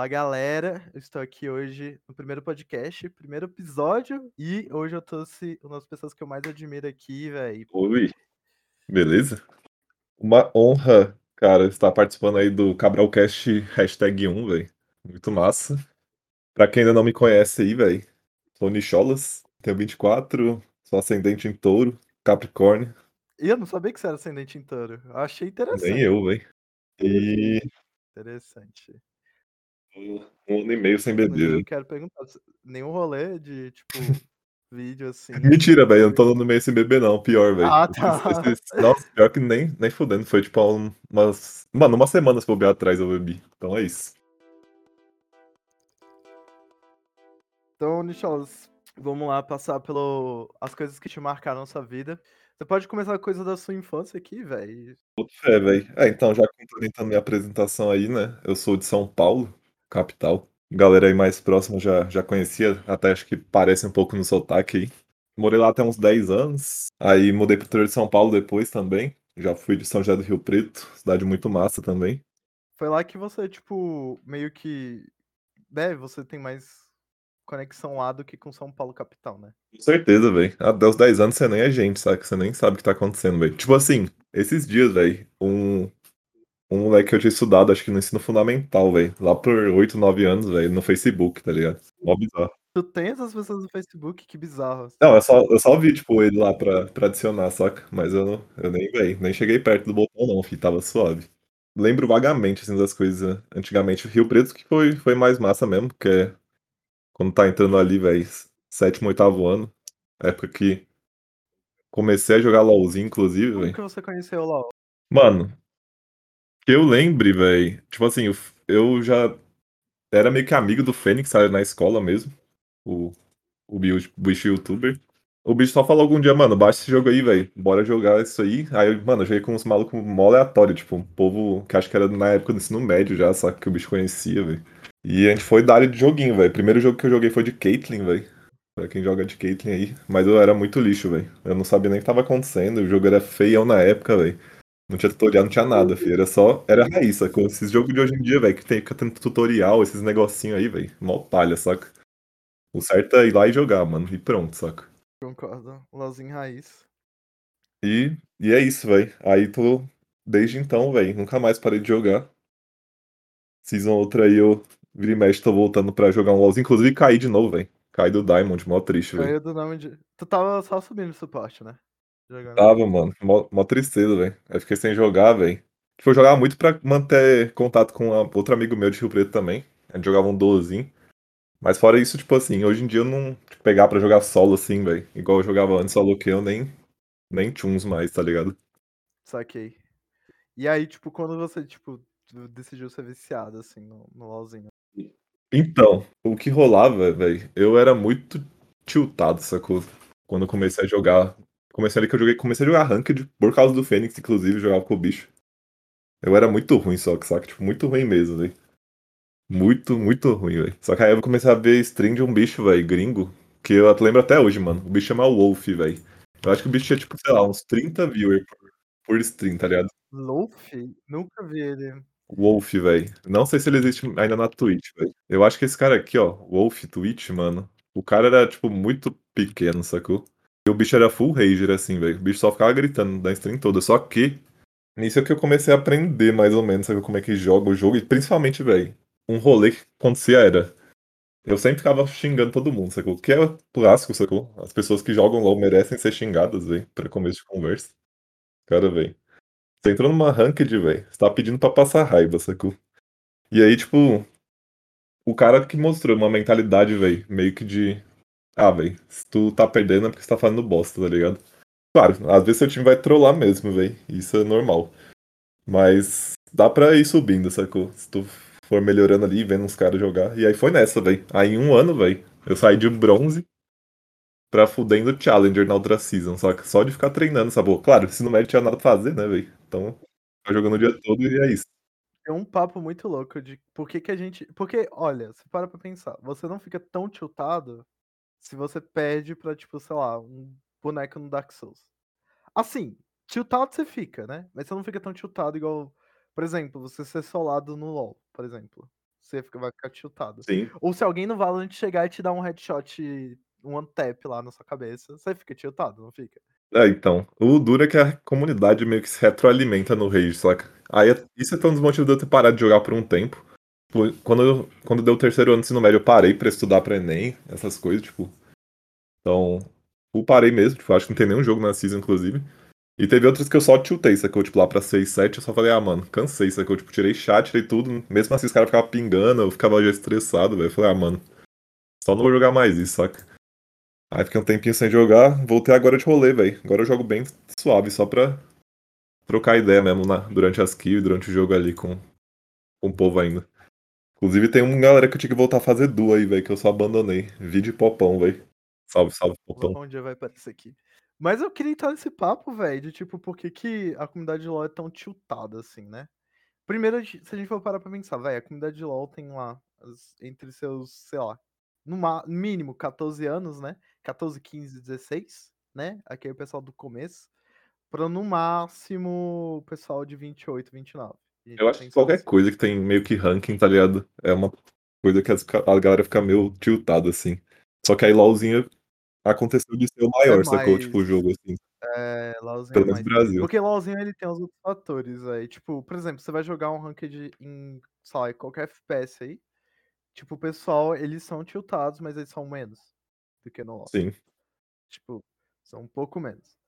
Olá, galera. Eu estou aqui hoje no primeiro podcast, primeiro episódio, e hoje eu trouxe uma das pessoas que eu mais admiro aqui, velho. Oi, beleza? Uma honra, cara, estar participando aí do Cabralcast hashtag 1, velho. Muito massa. Pra quem ainda não me conhece aí, velho, sou Nicholas, tenho 24, sou ascendente em touro, Capricórnio. E eu não sabia que você era ascendente em touro. Eu achei interessante. Nem eu, velho. E Interessante. Um ano e meio sem beber, eu quero perguntar, nenhum rolê de, tipo, vídeo assim. Mentira, velho, eu não tô no meio sem beber, não. Pior, velho. Ah, tá. Nossa, pior que nem, nem fudendo. Foi tipo um- umas. Mano, uma semana se bobear atrás eu bebi. Então é isso. Então, Nicholas, vamos lá passar pelo as coisas que te marcaram na sua vida. Você pode começar com coisa da sua infância aqui, velho. Fé, velho. É, então, já complementando minha apresentação aí, né? Eu sou de São Paulo, capital. Galera aí mais próxima já, já conhecia, até acho que parece um pouco no sotaque aí. Morei lá até uns 10 anos. Aí mudei pro interior de São Paulo depois também. Já fui de São José do Rio Preto, cidade muito massa também. Foi lá que você, tipo, meio que. Né, você tem mais conexão lá do que com São Paulo capital, né? Com certeza, velho. Até os 10 anos você nem é gente, sabe? Você nem sabe o que tá acontecendo, velho. Tipo assim, esses dias, velho, um, um moleque que eu tinha estudado, acho que no ensino fundamental, velho. Lá por 8, 9 anos, velho, no Facebook, tá ligado? Mó bizarro. Tu tem essas pessoas no Facebook, que bizarro. Não, eu só, eu só vi, tipo, ele lá pra, pra adicionar, saca? Mas eu, não- eu nem, véi, nem cheguei perto do botão, não, fi, tava suave. Lembro vagamente, assim, das coisas. né? Antigamente, Rio Preto que foi, foi mais massa mesmo, porque quando tá entrando ali, véi, sétimo, oitavo ano, época que comecei a jogar LOLzinho, inclusive, Como véi. que você conheceu lá? Mano, que eu lembre, véi, tipo assim, eu, já era meio que amigo do Fênix, sabe, na escola mesmo, o, o bicho, youtuber. O bicho só falou algum dia, mano, baixa esse jogo aí, velho. Bora jogar isso aí. Aí, mano, eu joguei com uns malucos mó aleatório, tipo, um povo que acho que era na época do ensino médio já, só que o bicho conhecia, velho. E a gente foi da área de joguinho, velho. Primeiro jogo que eu joguei foi de Caitlyn, velho. Pra quem joga de Caitlyn aí. Mas eu era muito lixo, velho. Eu não sabia nem o que tava acontecendo. O jogo era feião na época, velho. Não tinha tutorial, não tinha nada, filho. Era só. Era raiz, sacou? Esses jogos de hoje em dia, velho, que tem, fica tendo tutorial, esses negocinhos aí, velho. Mó palha, saca? O certo é ir lá e jogar, mano. E pronto, saca? Concordo. LOLzinho raiz. E, e é isso, velho. Aí tô. Desde então, velho. Nunca mais parei de jogar. Season outra aí eu vira e mexe, tô voltando pra jogar um LOLzinho. Inclusive caí de novo, velho. Caí do Diamond, mó triste, velho. Caiu do nome de. Tu tava só subindo suporte, né? Jogando. Tava, mano. Mó, mó tristeza, velho. Aí fiquei sem jogar, velho. Tipo, eu jogava muito pra manter contato com a- outro amigo meu de Rio Preto também. A gente jogava um duozinho. Mas fora isso, tipo assim, hoje em dia eu não tipo, pegar pra jogar solo assim, velho. Igual eu jogava antes, solo que eu nem, nem tchuns mais, tá ligado? Saquei. E aí, tipo, quando você, tipo, decidiu ser viciado, assim, no, no LOLzinho. Então, o que rolava, velho, eu era muito tiltado, sacou? Quando eu comecei a jogar. Comecei ali que eu joguei, comecei a jogar Ranked por causa do Fênix, inclusive, jogava com o bicho. Eu era muito ruim, só que, saca? Tipo, muito ruim mesmo, velho. Muito, muito ruim, velho. Só que aí eu comecei a ver stream de um bicho, velho, gringo, que eu lembro até hoje, mano. O bicho chama Wolf, velho. Eu acho que o bicho tinha, tipo, sei lá, uns 30 viewers por, por stream, tá ligado? Luffy? Nunca vi ele. Wolf, velho. Não sei se ele existe ainda na Twitch, velho. Eu acho que esse cara aqui, ó, Wolf Twitch, mano. O cara era, tipo, muito pequeno, sacou? O bicho era full rager, assim, velho. O bicho só ficava gritando da stream toda. Só que, nisso é que eu comecei a aprender, mais ou menos, sabe, como é que joga o jogo. E principalmente, velho, um rolê que acontecia era. Eu sempre ficava xingando todo mundo, sacou? Que é clássico, sacou? As pessoas que jogam LOL merecem ser xingadas, velho, pra começo de conversa. Cara, velho. Você entrou numa ranked, velho. Você tá pedindo pra passar raiva, sacou? E aí, tipo, o cara que mostrou uma mentalidade, velho, meio que de. Ah, velho, se tu tá perdendo é porque você tá fazendo bosta, tá ligado? Claro, às vezes seu time vai trollar mesmo, velho. Isso é normal. Mas dá pra ir subindo, sacou? Se tu for melhorando ali, vendo uns caras jogar. E aí foi nessa, velho. Aí em um ano, velho, eu saí de bronze pra fudendo Challenger na outra season. Que só de ficar treinando, sabe? Claro, se no médio tinha nada pra fazer, né, velho? Então, tá jogando o dia todo e é isso. Tem um papo muito louco de por que que a gente... Porque, olha, você para pra pensar. Você não fica tão tiltado se você perde pra, tipo, sei lá, um boneco no Dark Souls. Assim, tiltado você fica, né? Mas você não fica tão tiltado igual... Por exemplo, você ser solado no LoL, por exemplo. você fica vai ficar tiltado. Sim. Ou se alguém no Valorant chegar e te dar um headshot, um one tap lá na sua cabeça, você fica tiltado, não fica? É, então. O duro é que a comunidade meio que se retroalimenta no Rage, saca? Aí é- isso é um dos motivos de eu ter parado de jogar por um tempo. Tipo, Quando, eu, quando deu o terceiro ano do ensino médio, eu parei pra estudar pra Enem, essas coisas, tipo. Então, eu parei mesmo, tipo, acho que não tem nenhum jogo na season, inclusive. E teve outras que eu só tiltei, sacou? Tipo, lá pra 6, 7, eu só falei, ah, mano, cansei, sacou? Tipo, tirei chat, tirei tudo. Mesmo assim, os caras ficavam pingando, eu ficava já estressado, velho. Eu falei, ah, mano, só não vou jogar mais isso, saca? Aí fiquei um tempinho sem jogar, voltei agora de rolê, velho. Agora eu jogo bem suave, só pra trocar ideia mesmo na, durante as kills, durante o jogo ali com, com o povo ainda. Inclusive tem uma galera que eu tinha que voltar a fazer duo aí, velho, que eu só abandonei. Vídeo popão, velho. Salve, salve, popão. Um dia vai aparecer aqui. Mas eu queria entrar nesse papo, velho, de tipo, por que, que a comunidade de LoL é tão tiltada assim, né? Primeiro, se a gente for parar pra pensar, velho, a comunidade de LoL tem lá, entre seus, sei lá, no mínimo 14 anos, né? 14, 15, 16, né? Aqui é o pessoal do começo. Pra no máximo o pessoal de 28, 29. Eu tá acho que qualquer assim. coisa que tem meio que ranking, tá ligado? É uma coisa que a galera fica meio tiltada, assim. Só que aí LOLzinho aconteceu de ser o maior, sacou? Tipo, o mais- jogo, assim. É, LoLzinho Pelo é menos mais. Brasil. Porque LoLzinho ele tem os outros fatores aí. Tipo, por exemplo, você vai jogar um ranked em, sei lá, em qualquer FPS aí. Tipo, o pessoal, eles são tiltados, mas eles são menos do que no LoL. Sim. Tipo, são um pouco menos.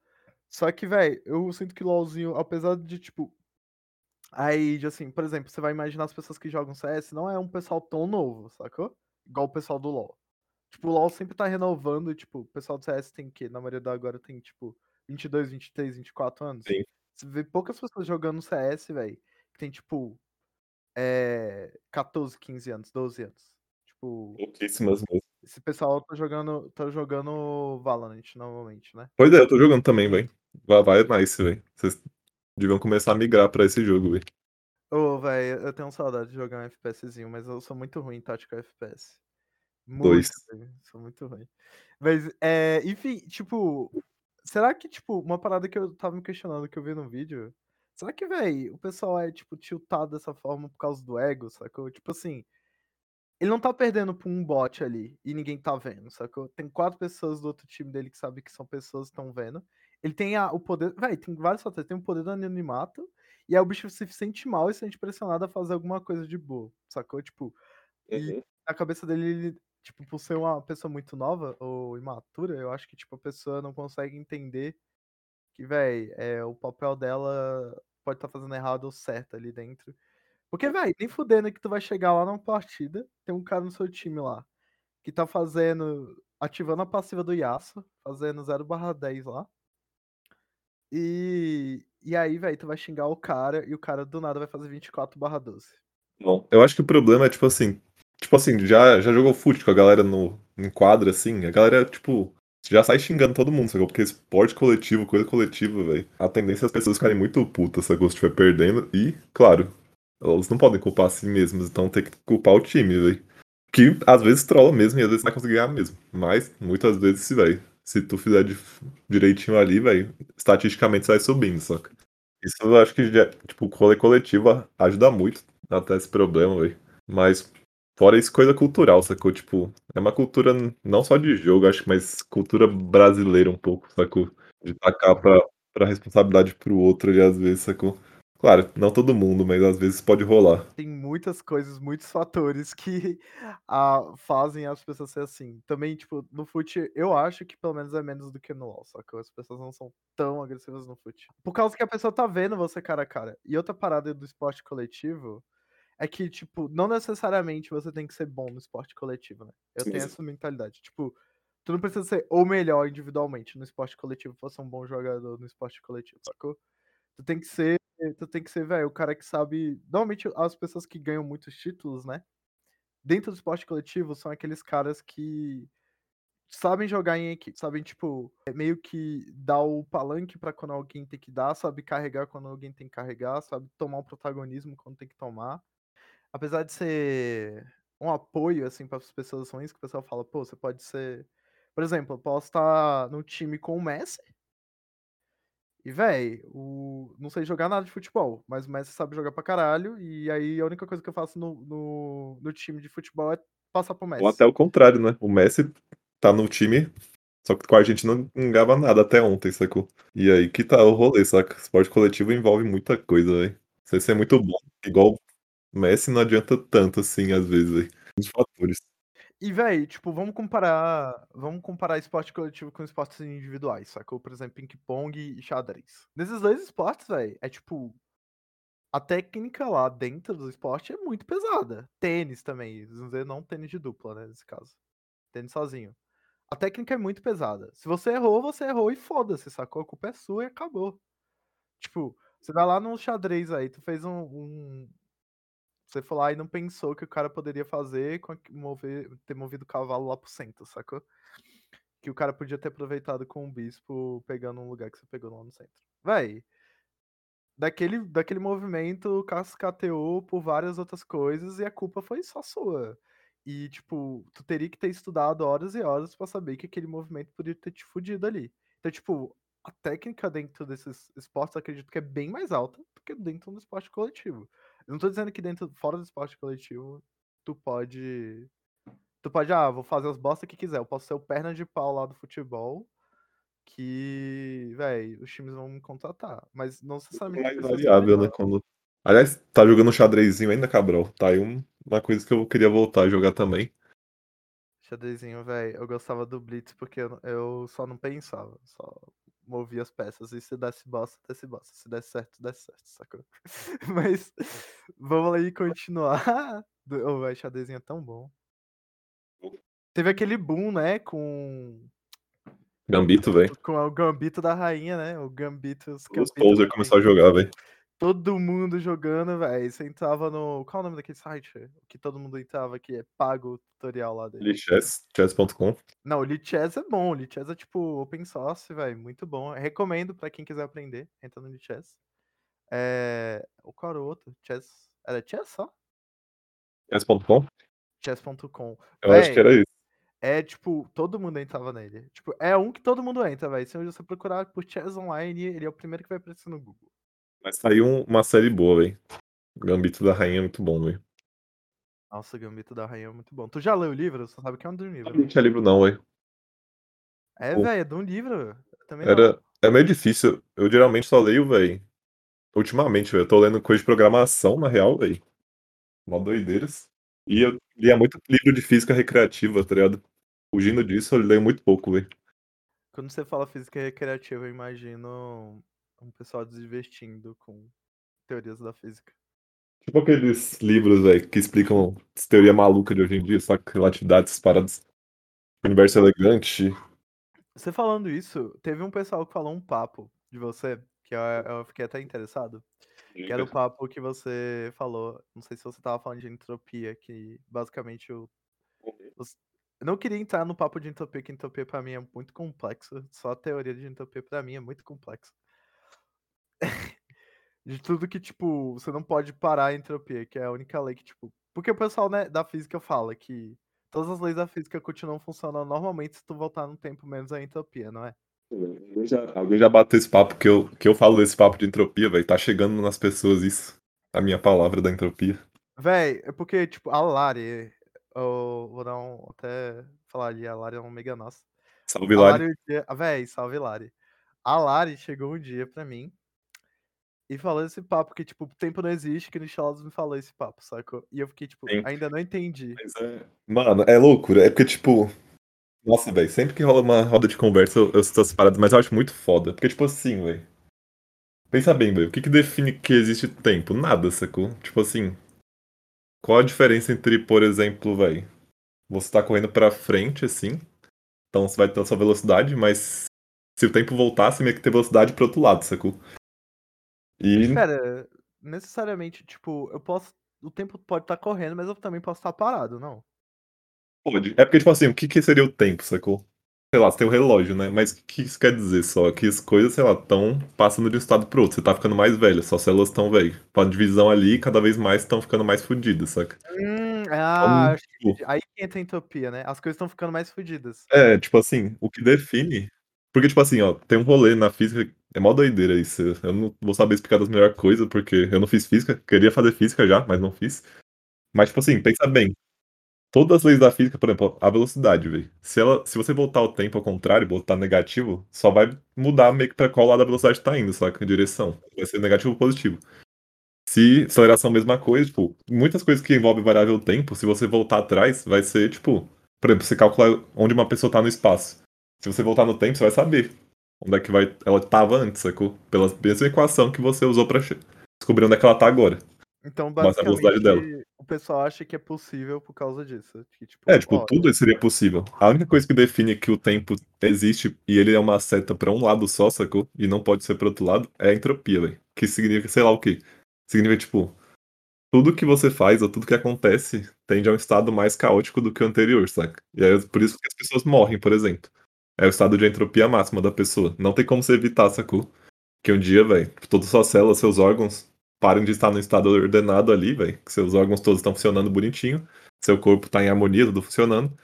Só que, velho, eu sinto que LoLzinho, apesar de, tipo. Aí, de assim, por exemplo, você vai imaginar as pessoas que jogam CS, não é um pessoal tão novo, sacou? Igual o pessoal do LoL. Tipo, o LoL sempre tá renovando, tipo, o pessoal do CS tem que, na maioria da agora tem, tipo, 22, 23, 24 anos. Sim. Você vê poucas pessoas jogando CS, velho, que tem, tipo, é, 14, 15 anos, 12 anos. Tipo, Pouquíssimas mesmo. esse pessoal tá jogando, tá jogando Valorant normalmente, né? Pois é, eu tô jogando também, velho. Vai, vai nice, velho. Vocês deviam começar a migrar pra esse jogo, velho. Ô, velho, eu tenho saudade de jogar um FPSzinho, mas eu sou muito ruim em tática FPS. Dois. Muito, velho, sou muito ruim. Mas, é, enfim, tipo, será que, tipo, uma parada que eu tava me questionando, que eu vi no vídeo, será que, velho, o pessoal é, tipo, tiltado dessa forma por causa do ego, sacou? Tipo assim, ele não tá perdendo pra um bot ali e ninguém tá vendo, sacou? Tem quatro pessoas do outro time dele que sabem que são pessoas que estão vendo. Ele tem a- o poder, velho, tem vários fatores, tem o poder do anonimato, e aí o bicho se sente mal e se sente pressionado a fazer alguma coisa de boa, sacou? Tipo, Uhum. na cabeça dele, ele, tipo, por ser uma pessoa muito nova ou imatura, eu acho que, tipo, a pessoa não consegue entender que, velho, é, o papel dela pode estar fazendo errado ou certo ali dentro. Porque, velho, nem fudendo que tu vai chegar lá numa partida, tem um cara no seu time lá, que tá fazendo, ativando a passiva do Yasuo, fazendo 0/10 lá. E, e aí, velho, tu vai xingar o cara e o cara do nada vai fazer 24/12. Bom, eu acho que o problema é, tipo assim. Tipo assim, já, já jogou fute com a galera no, em quadra, assim. A galera, tipo, já sai xingando todo mundo, sacou? Porque esporte coletivo, coisa coletiva, velho. A tendência é as pessoas ficarem muito putas, sacou? Se estiver perdendo. E, claro, elas não podem culpar a si mesmas, então tem que culpar o time, velho. Que às vezes trola mesmo e às vezes vai conseguir ganhar mesmo. Mas muitas vezes, se, velho. Se tu fizer direitinho ali, velho, estatisticamente vai subindo, saca? Isso eu acho que, tipo, o rolê coletivo ajuda muito até esse problema, velho. Mas, fora isso, coisa cultural, sacou? Tipo, é uma cultura não só de jogo, acho mas cultura brasileira um pouco, sacou? De tacar pra, pra responsabilidade pro outro ali, às vezes, sacou? Claro, não todo mundo, mas às vezes pode rolar. tem muitas coisas, muitos fatores que ah, fazem as pessoas ser assim. Também, tipo, no fute, eu acho que pelo menos é menos do que no LoL, só que as pessoas não são tão agressivas no fute. Por causa que a pessoa tá vendo você cara a cara. E outra parada do esporte coletivo é que, tipo, não necessariamente você tem que ser bom no esporte coletivo, né? Eu Sim, tenho essa mentalidade. Tipo, tu não precisa ser o melhor individualmente no esporte coletivo pra ser um bom jogador no esporte coletivo, sacou? Tu tem que ser, tu tem que ser, velho, o cara que sabe. Normalmente as pessoas que ganham muitos títulos, né? Dentro do esporte coletivo são aqueles caras que sabem jogar em equipe, sabem, tipo, é meio que dar o palanque pra quando alguém tem que dar, sabe carregar quando alguém tem que carregar, sabe tomar o protagonismo quando tem que tomar. Apesar de ser um apoio, assim, para as pessoas ruins, que o pessoal fala, pô, você pode ser. Por exemplo, eu posso estar no time com o Messi E véi, o não sei jogar nada de futebol, mas o Messi sabe jogar pra caralho, e aí a única coisa que eu faço no no no time de futebol é passar para o Ou Messi. até o contrário, né, o Messi tá no time, só que com a Argentina não ganhava nada até ontem, sacou. E aí que tá o rolê, saca. Esporte coletivo envolve muita coisa, véi. Você ser muito bom, igual Messi não adianta tanto assim às vezes, véi. Muitos fatores. E véi, tipo, vamos comparar vamos comparar esporte coletivo com esportes individuais, sacou. Por exemplo, pingue-pongue e xadrez. Nesses 2 esportes, véi, é tipo a técnica lá dentro do esporte é muito pesada. Tênis também, vamos dizer, não tênis de dupla, né, nesse caso. Tênis sozinho. A técnica é muito pesada. Se você errou, você errou e foda-se, sacou. A culpa é sua e acabou. Tipo, você vai lá no xadrez aí, tu fez um um você foi lá e não pensou que o cara poderia fazer com mover ter movido o cavalo lá para o centro, sacou. Que o cara podia ter aproveitado com o bispo pegando um lugar que você pegou lá no centro. Véi daquele daquele movimento cascateou por várias outras coisas e a culpa foi só sua. E, tipo, tu teria que ter estudado horas e horas pra saber que aquele movimento podia ter te fudido ali. Então, tipo, a técnica dentro desses esportes, acredito que é bem mais alta do que dentro do esporte coletivo. Eu não tô dizendo que dentro fora do esporte coletivo, tu pode tu pode: "Ah, vou fazer as bosta que quiser, eu posso ser o perna de pau lá do futebol, que, véi, os times vão me contratar", mas não Muito necessariamente mais ser variável, né, quando aliás, tá jogando xadrezinho ainda, Cabral? Tá aí um uma coisa que eu queria voltar a jogar também. Xadrezinho, véi, eu gostava do blitz, porque eu eu só não pensava, só movia as peças e se desse bosta, desse bosta, se desse certo, desse certo, sacou. Mas vamos aí continuar. Ô, véi, xadrezinho é tão bom. Teve aquele boom, né, com Gambito, véi. com o gambito da rainha, né, o gambito os os poser começou a jogar, véi. Todo mundo jogando, véi, você entrava no qual é o nome daquele site? Que todo mundo entrava, que é pago o tutorial lá dele? Lichess, chess.com. Não, o Lichess é bom, o Lichess é tipo open source, véi, muito bom. Recomendo pra quem quiser aprender, entra no Lichess. Eh, o qual era o outro? Chess era Chess só? Chess.com? Chess.com. Eu acho que era isso. é tipo, todo mundo entrava nele. Tipo, é um que todo mundo entra, véi, se você procurar por chess online, ele é o primeiro que vai aparecer no Google. Vai sair um uma série boa, véi. Gambito da rainha é muito bom, véi. Nossa, Gambito da rainha é muito bom. Tu já leu o livro? Você sabe que é um Não livro, que tinha livro não, véi. É, véi, é de um livro. Também Era não. é meio difícil, eu geralmente só leio, véi ultimamente, véi, eu tô lendo coisa de programação, na real, véi. Mó doideiras. E eu lia muito livro de física recreativa, tá ligado. Fugindo disso, eu leio muito pouco, véi. Quando você fala física recreativa, eu imagino um pessoal se divertindo com teorias da física. Tipo aqueles livros, véi, que explicam teoria maluca de hoje em dia, saca, relatividade, essas paradas. Universo elegante. Você falando isso, teve um pessoal que falou um papo de você, que eu eu fiquei até interessado, que era o papo que você falou, não sei se você estava falando de entropia, que basicamente o Uhum. os eu não queria entrar no papo de entropia, que entropia pra mim é muito complexo, só a teoria de entropia pra mim é muito complexo. De tudo que, tipo, você não pode parar a entropia, que é a única lei que, tipo porque o pessoal, né, da física fala que todas as leis da física continuam funcionando normalmente se tu voltar no tempo menos a entropia, não é? Alguém já alguém já bateu esse papo que eu que eu falo desse papo de entropia, véi, tá chegando nas pessoas isso, a minha palavra da entropia. Véi, é porque, tipo, a Lari, eu vou dar um até falar ali, a Lari é uma amiga nossa. Salve, A Lari. Lari um dia véi, salve Lari. A Lari chegou um dia pra mim e falou esse papo que, tipo, o tempo não existe, que Nicholas me falou esse papo, sacou. E eu fiquei tipo, Sim. ainda não entendi. É mano, é loucura, é porque, tipo nossa, véi, sempre que rola uma roda de conversa eu eu cito paradas, mas eu acho muito foda, porque, tipo assim, véi pensa bem, véi, o que que define que existe tempo? Nada, sacou. Tipo assim qual a diferença entre, por exemplo, véi, você tá correndo pra frente, assim, então você vai ter a sua velocidade, mas se o tempo voltar, você meio que tem velocidade para o outro lado, sacou. E Espera, necessariamente, tipo, eu posso o tempo pode estar correndo, mas eu também posso estar parado, não? Pode. É porque, tipo assim, o que que seria o tempo, sacou. Sei lá, você tem o relógio, né, mas o que isso quer dizer só? Que as coisas, sei lá, estão passando de um estado para o outro, você tá ficando mais velho, suas células estão, véi, com a divisão ali, cada vez mais estão ficando mais fudidas, saca. Hum, ah, Então. Aí que entra a entropia, né, as coisas estão ficando mais fudidas. É, tipo assim, o que define porque, tipo assim, ó, tem um rolê na física É mó doideira isso. Eu não vou saber explicar das melhores coisas, porque eu não fiz física. Queria fazer física já, mas não fiz. Mas, tipo assim, pensa bem. Todas as leis da física, por exemplo, a velocidade, velho. Se, ela, se você voltar o tempo ao contrário, botar negativo, só vai mudar meio que pra qual lado a velocidade tá indo, saca? Direção. Vai ser negativo ou positivo. Se aceleração a mesma coisa, tipo, muitas coisas que envolvem variável tempo, se você voltar atrás, vai ser, tipo, por exemplo, você calcula onde uma pessoa tá no espaço. Se você voltar no tempo, você vai saber onde é que vai, ela tava antes, sacou? Pela mesma equação que você usou pra descobrir onde é que ela tá agora. Então, Mas a velocidade dela. basicamente, o pessoal acha que é possível por causa disso. Que, tipo, É, tipo, ó, tudo seria possível. A única coisa que define que o tempo existe e ele é uma seta pra um lado só, sacou? E não pode ser pro outro lado, é a entropia, velho. Que significa, sei lá o quê. Significa, tipo, tudo que você faz ou tudo que acontece tende a um estado mais caótico do que o anterior, saca? E aí, por isso que as pessoas morrem, por exemplo. É o estado de entropia máxima da pessoa. Não tem como você evitar, sacou? Que um dia, velho, todas as suas células, seus órgãos parem de estar no estado ordenado ali, velho. Que seus órgãos todos estão funcionando bonitinho. Seu corpo tá em harmonia, tudo funcionando.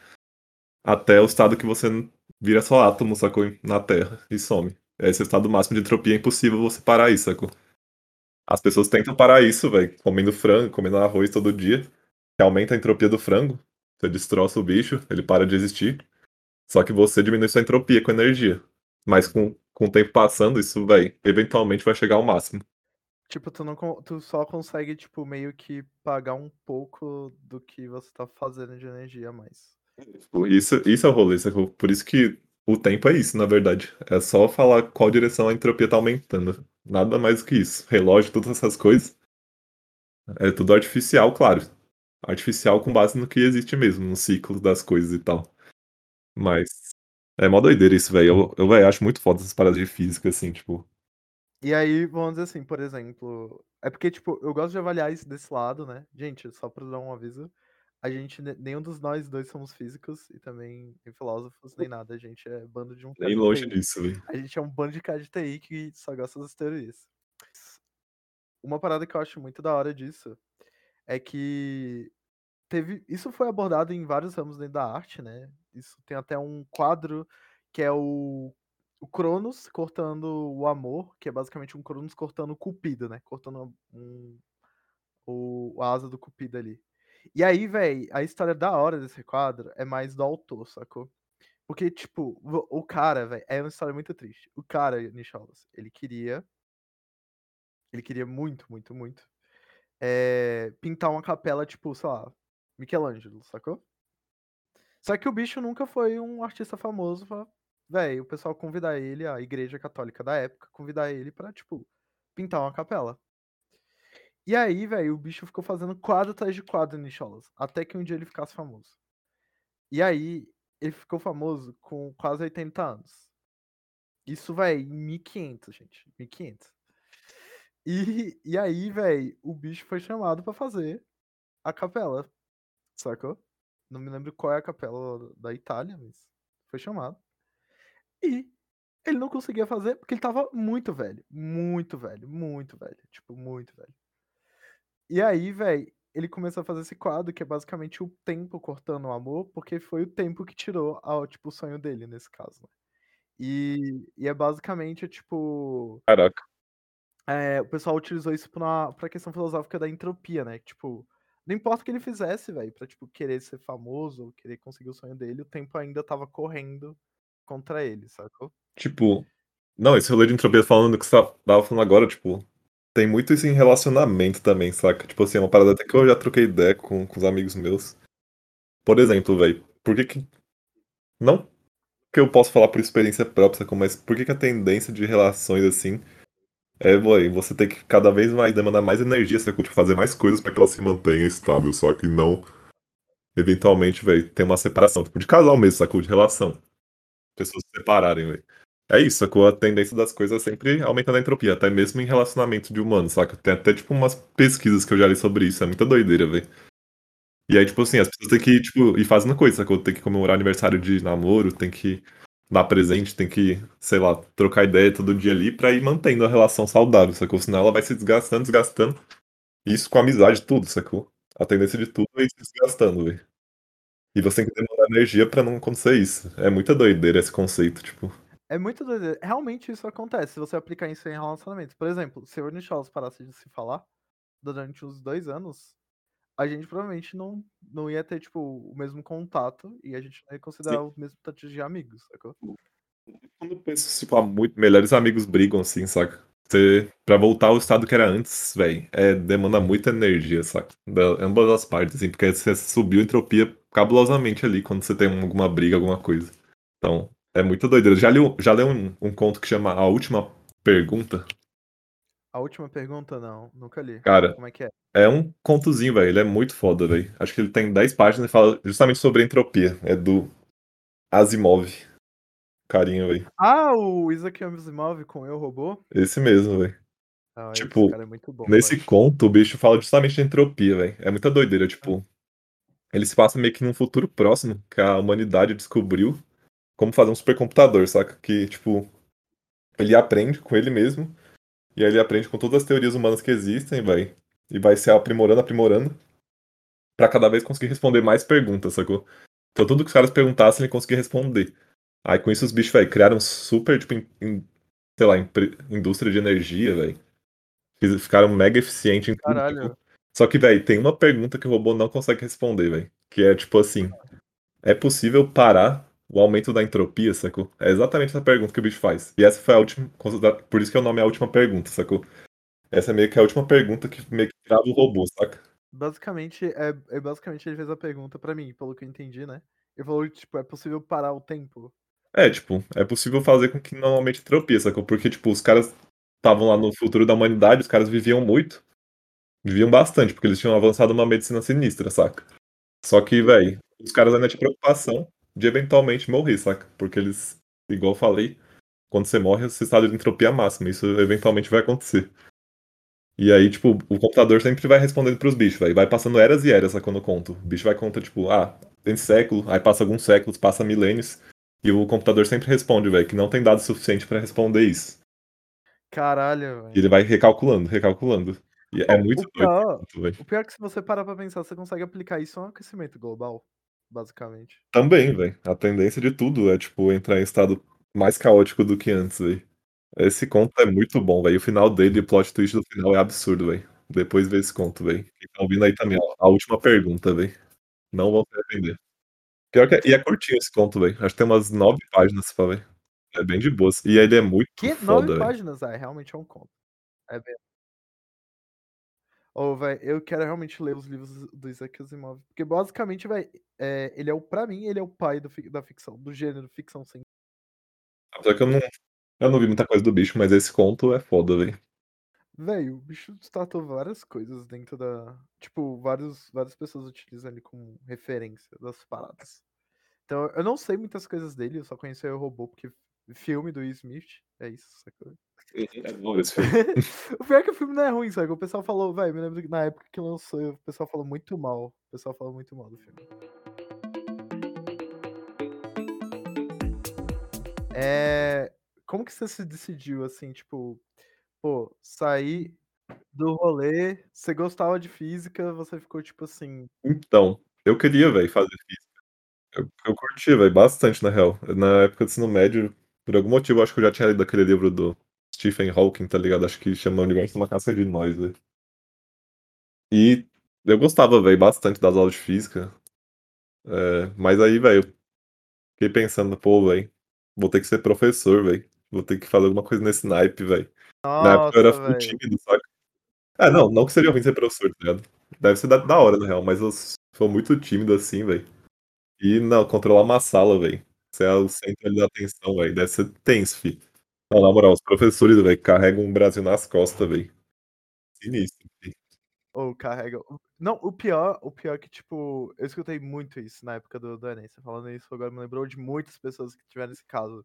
Até o estado que você vira só átomo, sacou? Na Terra e some. Esse é estado máximo de entropia, é impossível você parar isso, sacou? As pessoas tentam parar isso, velho, comendo frango, comendo arroz todo dia, que aumenta a entropia do frango. Você destroça o bicho, ele para de existir. Só que você diminui sua entropia com energia. Mas com, com o tempo passando, isso, velho, eventualmente vai chegar ao máximo. Tipo, tu, não, tu só consegue, tipo, meio que pagar um pouco do que você tá fazendo de energia a mais. Tipo, Isso, isso é o rolê, sacou? Por isso que o tempo é isso, na verdade. É só falar qual direção a entropia tá aumentando. Nada mais do que isso. Relógio, todas essas coisas. É tudo artificial, claro. Artificial com base no que existe mesmo, no ciclo das coisas e tal. Mas é mó doideira isso, velho. Eu, eu véi, acho muito foda essas paradas de física, assim, tipo. E aí, vamos dizer assim, por exemplo. É porque, tipo, eu gosto de avaliar isso desse lado, né? Gente, só pra dar um aviso. A gente, ne- nenhum dos nós dois somos físicos e também nem filósofos, nem nada. A gente é bando de um Nem longe disso, velho. A gente é um bando de cara de TI que só gosta das teorias. Uma parada que eu acho muito da hora disso é que teve. Isso foi abordado em vários ramos dentro da arte, né? Isso tem até um quadro que é o, o Cronos cortando o amor, que é basicamente um Cronos cortando o Cupido, né? Cortando um, o, a asa do Cupido ali. E aí, velho, a história da hora desse quadro é mais do autor, sacou? Porque, tipo, o cara, velho, é uma história muito triste. O cara, Nicholas, ele queria. Ele queria muito, muito, muito. eh, pintar uma capela, tipo, sei lá, Michelangelo, sacou? Só que o bicho nunca foi um artista famoso pra, velho, o pessoal convidar ele, a igreja católica da época, convidar ele pra, tipo, pintar uma capela. E aí, velho, o bicho ficou fazendo quadro atrás de quadro Nicholas, até que um dia ele ficasse famoso. E aí, ele ficou famoso com quase 80 anos. Isso, velho, em 1500, gente. 1500. E, e aí, velho, o bicho foi chamado pra fazer a capela. Sacou? Não me lembro qual é a capela da Itália, mas foi chamado. E ele não conseguia fazer porque ele tava muito velho. Muito velho, muito velho. Tipo, muito velho. E aí, velho, ele começou a fazer esse quadro que é basicamente o tempo cortando o amor, porque foi o tempo que tirou a, tipo, o sonho dele, nesse caso. né? E, e é basicamente, tipo. Caraca. é, o pessoal utilizou isso pra, pra questão filosófica da entropia, né? Tipo, não importa o que ele fizesse, velho, pra, tipo, querer ser famoso ou querer conseguir o sonho dele, o tempo ainda tava correndo contra ele, sacou? Tipo. Não, esse rolê de entropia falando que você tava falando agora, tipo. Tem muito isso em relacionamento também, saca? Tipo assim, é uma parada até que eu já troquei ideia com, com os amigos meus. Por exemplo, velho, por que que. Não que eu posso falar por experiência própria, sacou? mas por que que a tendência de relações assim é, véi, você ter que cada vez mais demandar mais energia, sacou? Tipo, fazer mais coisas pra que ela se mantenha estável, só que não. Eventualmente, velho, tem uma separação, tipo, de casal mesmo, sacou? De relação. Pessoas se separarem, velho. É isso, sacou? A tendência das coisas é sempre aumentando a entropia, até mesmo em relacionamento de humanos, saca? Tem até, tipo, umas pesquisas que eu já li sobre isso, é muita doideira, velho. E aí, tipo assim, as pessoas têm que, tipo, ir fazendo coisa, sacou? Tem que comemorar aniversário de namoro, tem que dar presente, tem que, sei lá, trocar ideia todo dia ali pra ir mantendo a relação saudável, sacou? Senão ela vai se desgastando, desgastando. Isso com amizade, tudo, sacou? A tendência de tudo é ir se desgastando, velho. E você tem que demandar energia pra não acontecer isso. É muita doideira esse conceito, tipo. É muito doideira. Realmente isso acontece, se você aplicar isso em relacionamentos. Por exemplo, se o Nicholas parasse de se falar durante uns dois anos, a gente provavelmente não, não ia ter, tipo, o mesmo contato e a gente não ia considerar Sim. o mesmo status de amigos, sacou? Quando eu penso, tipo, ah, muito melhores amigos brigam assim, saca? Você, pra voltar ao estado que era antes, velho, é, demanda muita energia, saca? Da, ambas as partes, assim, porque você subiu a entropia cabulosamente ali quando você tem alguma briga, alguma coisa. Então, é muito doideira. Já leu, já leu um, um conto que chama A Última Pergunta? A última pergunta, não, nunca li. Cara, Como é que é? é um contozinho, velho. Ele é muito foda, velho. Acho que ele tem 10 páginas e fala justamente sobre entropia. É do Asimov. Carinho, velho. Ah, o Isaac Asimov com Eu Robô? Esse mesmo, velho. Ah, Tipo, é muito bom, Nesse velho. conto, o bicho fala justamente de entropia, velho. É muita doideira, tipo. Ele se passa meio que num futuro próximo que a humanidade descobriu como fazer um supercomputador, saca? Que, tipo, ele aprende com ele mesmo. E aí ele aprende com todas as teorias humanas que existem, vai. E vai se aprimorando, aprimorando. Pra cada vez conseguir responder mais perguntas, sacou? Então tudo que os caras perguntassem, ele conseguia responder. Aí com isso os bichos, velho, criaram super, tipo, em, em, sei lá, empre- indústria de energia, velho. Ficaram mega eficientes em tudo, Caralho. tipo. Só que, velho, tem uma pergunta que o robô não consegue responder, velho. Que é tipo assim: é possível parar o aumento da entropia, sacou? É exatamente essa pergunta que o bicho faz. E essa foi a última. Por isso que o nome é a última pergunta, sacou? Essa é meio que a última pergunta que meio que trava o robô, saca? Basicamente, é, é basicamente ele fez a pergunta pra mim, pelo que eu entendi, né? Ele falou, tipo, é possível parar o tempo? É, tipo, é possível fazer com que a entropia, sacou? Porque, tipo, os caras estavam lá no futuro da humanidade, os caras viviam muito. Viviam bastante, porque eles tinham avançado uma medicina sinistra, saca? Só que, velho, os caras ainda tinham preocupação de eventualmente morrer, saca? Porque eles, igual eu falei, quando você morre, você está em entropia máxima. Isso eventualmente vai acontecer. E aí, tipo, o computador sempre vai respondendo pros bichos, velho. Vai passando eras e eras, sacando conto. O bicho vai contar, tipo, ah, tem século, aí passa alguns séculos, passa milênios. E o computador sempre responde, velho, que não tem dado suficiente pra responder isso. Caralho, E velho. ele vai recalculando, recalculando. E é muito o doido, pior- velho. O pior é que se você parar pra pensar, você consegue aplicar isso a um aquecimento global, basicamente. Também, velho. A tendência de tudo é, tipo, entrar em estado mais caótico do que antes, velho. Esse conto é muito bom, velho. O final dele, o plot twist do final é absurdo, velho. Depois vê esse conto, velho. Quem tá ouvindo aí também, ó. A última pergunta, velho. Não vão se arrepender. Pior que é, e é curtinho esse conto, velho. Acho que tem umas nove páginas pra ver. É bem de boas. E ele é muito Que foda, nove velho. páginas? Ah, realmente é um conto. É bem. Ô, velho, eu quero realmente ler os livros do Isaac Asimov. Porque basicamente, velho, é, ele é o, pra mim, ele é o pai do da ficção, do gênero ficção científica. Apesar que eu não, eu não vi muita coisa do bicho, mas esse conto é foda, velho. Velho, o bicho tratou várias coisas dentro da. Tipo, vários, várias pessoas utilizam ele como referência das paradas. Então, eu não sei muitas coisas dele, eu só conheci o robô porque filme do Will Smith, é isso, sacou? É bom esse filme. o pior é que o filme não é ruim, sabe? O pessoal falou, velho, me lembro que na época que lançou, o pessoal falou muito mal. O pessoal falou muito mal do filme. É. Como que você se decidiu, assim, tipo, pô, sair do rolê, você gostava de física, você ficou tipo assim. Então, eu queria, velho, fazer física. Eu, eu curti, velho, bastante, na real. Na época do ensino médio, por algum motivo, eu acho que eu já tinha lido aquele livro do Stephen Hawking, tá ligado? Acho que chama O Universo uma Casca de Nós, velho. E eu gostava, velho, bastante das aulas de física. É, mas aí, velho, eu fiquei pensando, pô, velho, vou ter que ser professor, velho. Vou ter que fazer alguma coisa nesse naipe, velho. Na época eu era velho. tímido, saca? É, não, não que seria ruim ser professor, tá ligado? Deve ser da, da hora, na real, mas eu sou muito tímido assim, velho. E não, controlar uma sala, velho. Você é o centro da atenção, velho. Deve ser tenso, fi. Não, na moral, os professores, velho, carregam o Brasil nas costas, velho. Sinistro. Ou carrega. Não, o pior, o pior é que, tipo, eu escutei muito isso na época do, do Enem. Você falando isso agora me lembrou de muitas pessoas que tiveram esse caso.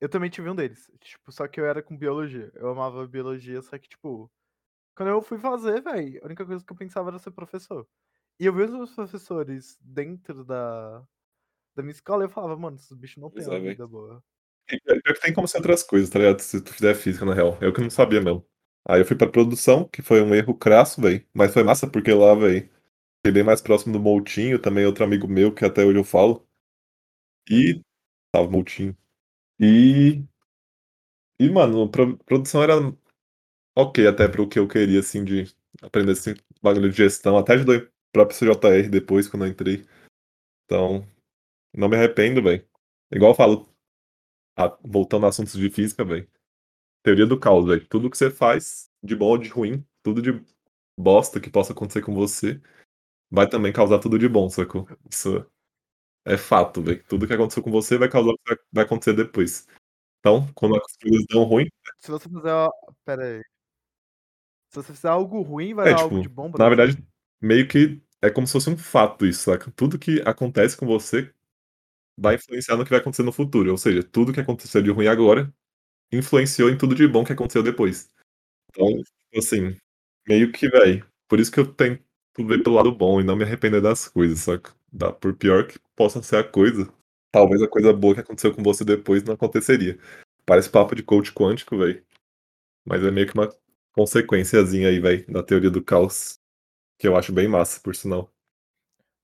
Eu também tive um deles. Tipo, só que eu era com biologia. Eu amava biologia, só que, tipo, quando eu fui fazer, velho, a única coisa que eu pensava era ser professor. E eu vi os meus professores dentro da, da minha escola e eu falava, mano, esses bichos não têm uma é, velho. vida boa. E Pior que tem como ser outras coisas, tá ligado? Se tu fizer física, na real. Eu que não sabia mesmo. Aí eu fui pra produção, que foi um erro crasso, velho. Mas foi massa porque lá, velho, fiquei bem mais próximo do Moutinho, também outro amigo meu, que até hoje eu falo. E. Salve, Moutinho. E e mano, pro produção era ok até para o que eu queria, assim, de aprender esse bagulho de gestão, até ajudou o próprio CJR depois quando eu entrei. Então, não me arrependo, velho. Igual eu falo, ah, voltando a assuntos de física, velho, teoria do caos, velho. Tudo que você faz, de bom ou de ruim, tudo de bosta que possa acontecer com você, vai também causar tudo de bom, sacou? Isso é fato, velho. Tudo que aconteceu com você vai causar o que vai acontecer depois. Então, quando as coisas dão ruim Se você fizer a espera aí. Se você fizer algo ruim, vai É, dar algo tipo, de bom pra na verdade, meio que é como se fosse um fato isso, saca? Tudo que acontece com você vai influenciar no que vai acontecer no futuro, ou seja, tudo que aconteceu de ruim agora, influenciou em tudo de bom que aconteceu depois. Então, tipo assim, meio que, véi, por isso que eu tento ver pelo lado bom e não me arrepender das coisas, saca? Dá por pior que possa ser a coisa, talvez a coisa boa que aconteceu com você depois não aconteceria. Parece papo de coach quântico, véi, mas é meio que uma consequenciazinha aí, véi, da teoria do caos, que eu acho bem massa, por sinal.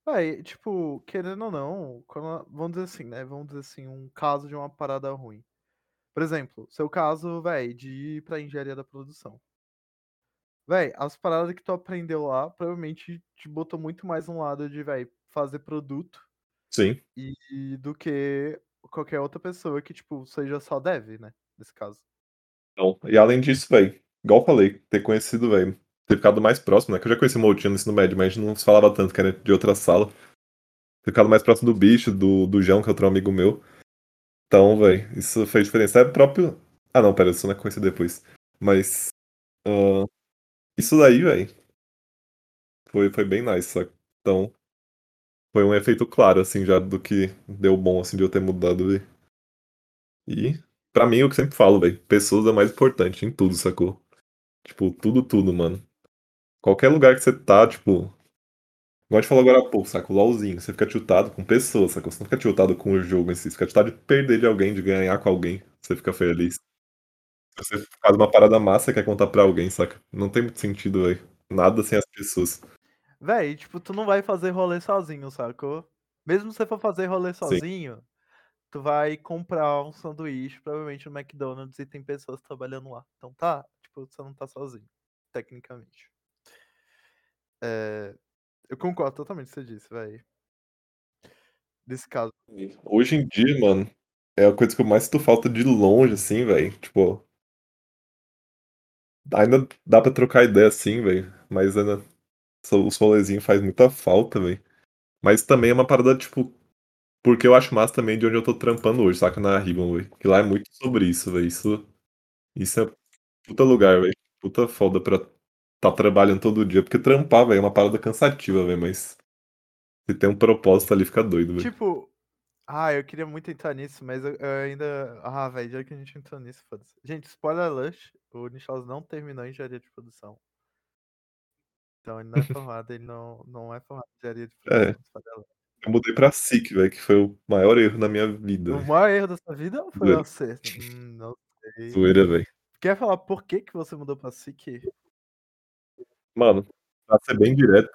Véi, tipo, querendo ou não, quando vamos dizer assim, né, vamos dizer assim, um caso de uma parada ruim. Por exemplo, seu caso, véi, de ir pra engenharia da produção. Véi, as paradas que tu aprendeu lá, provavelmente te botou muito mais um lado de, véi, fazer produto Sim. e do que qualquer outra pessoa que, tipo, seja só dev, né, nesse caso. Então, e além disso, véi, igual eu falei, ter conhecido, véi, ter ficado mais próximo, né, que eu já conheci o Moutinho no ensino médio, mas a gente não se falava tanto, que era de outra sala. Ter ficado mais próximo do bicho, do, do João, que é outro amigo meu. Então, véi, isso fez diferença. É próprio. Ah, não, pera, isso não é conheci depois. Mas. ah, isso daí, véi. Foi, foi bem nice, saca? Então. Foi um efeito claro, assim, já do que deu bom, assim, de eu ter mudado, véi. E, pra mim, é o que sempre falo, véi, pessoas é mais importante em tudo, sacou? Tipo, tudo, tudo, mano. Qualquer lugar que você tá, tipo. Igual a gente falou agora há pouco, saca? O LOLzinho, você fica tiltado com pessoas, sacou? Você não fica tiltado com o jogo em si, você fica tiltado de perder de alguém, de ganhar com alguém. Você fica feliz. Se você faz uma parada massa e quer contar pra alguém, saca? Não tem muito sentido, véi. Nada sem as pessoas. Véi, tipo, tu não vai fazer rolê sozinho, sacou? Mesmo se você for fazer rolê Sim. sozinho, tu vai comprar um sanduíche, provavelmente no McDonald's, e tem pessoas trabalhando lá. Então tá, tipo, você não tá sozinho, tecnicamente. É, eu concordo totalmente com o que você disse, véi. Nesse caso. Hoje em dia, mano, é a coisa que eu mais sinto falta de longe, assim, véi. Tipo. Ainda dá pra trocar ideia assim, velho. Mas ainda. Os rolezinhos faz muita falta, velho. Mas também é uma parada, tipo. Porque eu acho massa também de onde eu tô trampando hoje, saca? Na Ribbon, velho. Que lá é muito sobre isso, velho. Isso. Isso é puta lugar, velho. Puta foda pra tá trabalhando todo dia. Porque trampar, velho, é uma parada cansativa, velho. Mas. Se tem um propósito ali, fica doido, velho. Tipo. Ah, eu queria muito entrar nisso, mas eu, eu ainda. Ah, velho, já que a gente entrou nisso, foda-se. Gente, spoiler alert: o Nicholas não terminou engenharia de produção. Então ele não é formado, ele não, não é formado em engenharia de É. produção. alert. Eu mudei pra SIC, velho, que foi o maior erro da minha vida. O maior erro da sua vida ou foi o acerto? Hum, não sei. Zoeira, velho. Quer falar por que, que você mudou pra SIC? Mano, pra ser bem direto.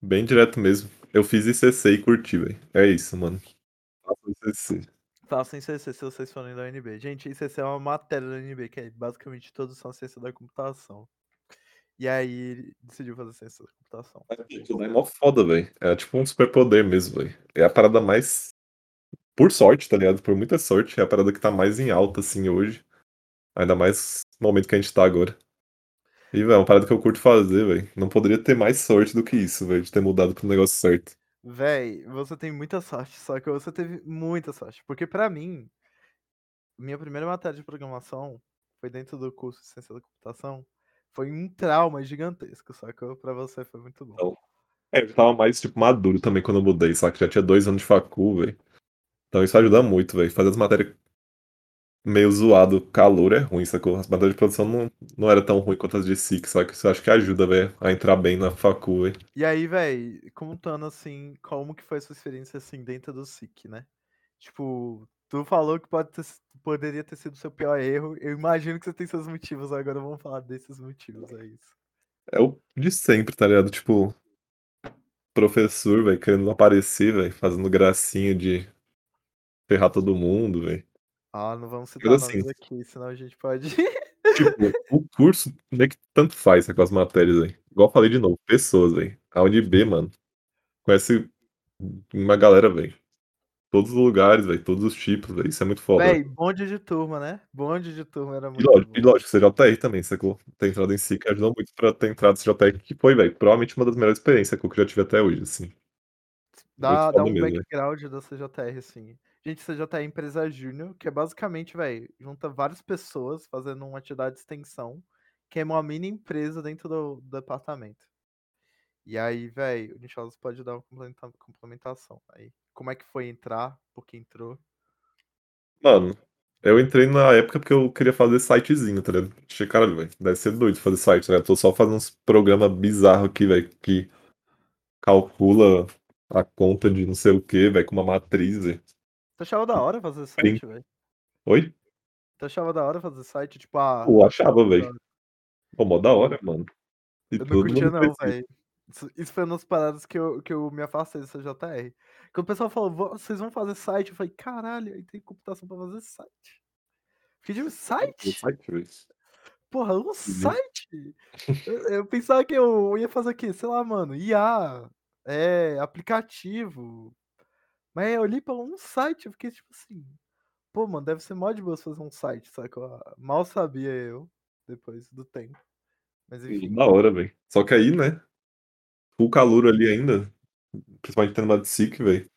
Bem direto mesmo. Eu fiz ICC e curti, velho. É isso, mano. Faça ICC. Façam ICC se vocês forem da UNB. Gente, ICC é uma matéria da UNB, que é basicamente todos são ciência da computação. E aí ele decidiu fazer ciência da computação. Aquilo é mó foda, velho. É tipo um superpoder mesmo, velho. É a parada mais. Por sorte, tá ligado? Por muita sorte, é a parada que tá mais em alta, assim, hoje. Ainda mais no momento que a gente tá agora. E, velho, é uma parada que eu curto fazer, velho. Não poderia ter mais sorte do que isso, velho, de ter mudado pro negócio certo. Véi, você tem muita sorte, só que você teve muita sorte. Porque pra mim, minha primeira matéria de programação foi dentro do curso de ciência da computação. Foi um trauma gigantesco, só que pra você foi muito bom. Então, é, eu tava mais, tipo, maduro também quando eu mudei, saca? Já tinha dois anos de facul, velho. Então isso ajuda muito, velho. Fazer as matérias meio zoado, calor é ruim, sacou? As matérias de produção não, não era tão ruim quanto as de SIC, só que isso acho que ajuda, velho, a entrar bem na facul, velho. E aí, véi, contando assim, como que foi a sua experiência assim dentro do SIC, né? Tipo, tu falou que pode ter, poderia ter sido o seu pior erro. Eu imagino que você tem seus motivos, agora vamos falar desses motivos, é isso. É o de sempre, tá ligado? Tipo, professor, velho, querendo aparecer, velho, fazendo gracinha de ferrar todo mundo, velho. Ah, não vamos citar Mas nomes assim aqui, senão a gente pode Tipo, o curso meio que tanto faz, né, com as matérias, velho. Igual eu falei de novo, pessoas, velho. A UNB, mano, conhece uma galera, velho. Todos os lugares, velho, todos os tipos, velho. Isso é muito foda. Véi, bonde de turma, né? Bonde de turma era E muito lógico, e bom. lógico, CJR também, sacou? Ter entrado em SIC ajudou muito pra ter entrado em CJR, que foi, velho, provavelmente uma das melhores experiências que eu já tive até hoje, assim. Dá dá um mesmo, velho. background da CJR, assim. Gente, CJR é empresa júnior, que é basicamente, véi, junta várias pessoas fazendo uma atividade de extensão, que é uma mini empresa dentro do do departamento. E aí, véi, o Nicholas pode dar uma complementa complementação. Aí, como é que foi entrar? Por que entrou? Mano, eu entrei na época porque eu queria fazer sitezinho, tá ligado? Achei, caralho, velho, deve ser doido fazer site, tá ligado? Tô só fazendo uns programa bizarro aqui, velho, que calcula a conta de não sei o que, velho, com uma matriz, velho. Você achava da hora fazer site, véi? Oi? Você achava da hora fazer site? Tipo, ah, Pô, achava, velho. Pô, mó da hora, mano. E Eu não curtia não, fez isso. foi uma das paradas que eu que eu me afastei do CJR. Quando o pessoal falou: "Vo vocês vão fazer site?" Eu falei: "Caralho, aí tem computação pra fazer site?" Fiquei tipo: "Site? velho. Porra, um Uhum. site?" Eu eu pensava que eu ia fazer o quê? Sei lá, mano, IA, eh, aplicativo. Mas eu olhei pra um site, eu fiquei tipo assim: "Pô, mano, deve ser mó de boas fazer um site", sacou? Mal sabia eu, depois do tempo. Mas enfim. da hora, velho. Só que aí, né, full calouro ali ainda, principalmente tendo uma de SIC, velho,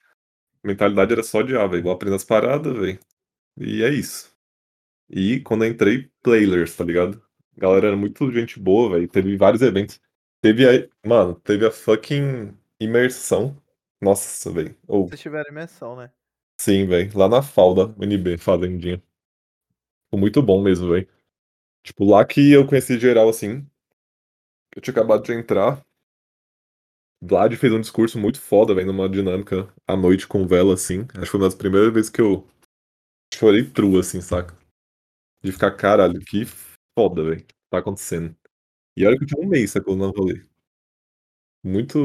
mentalidade era só de: "Ah, velho, vou aprender as paradas, velho, e é isso". E quando eu entrei, playlers, tá ligado? A galera era muito gente boa, velho, teve vários eventos. Teve a mano, teve a fucking imersão. Nossa, velho, ô Vocês tiveram imersão, né? Sim, velho, lá na FAU da UNB, fazendinha. Foi muito bom mesmo, velho. Tipo, lá que eu conheci geral, assim. Eu tinha acabado de entrar. Vlad fez um discurso muito foda, velho, numa dinâmica à noite com vela, assim. Acho que foi uma das primeiras vezes que eu chorei true, assim, saca? De ficar, caralho, que foda, velho, tá acontecendo. E olha que eu tinha um mês, sacou, no rolê. Muito,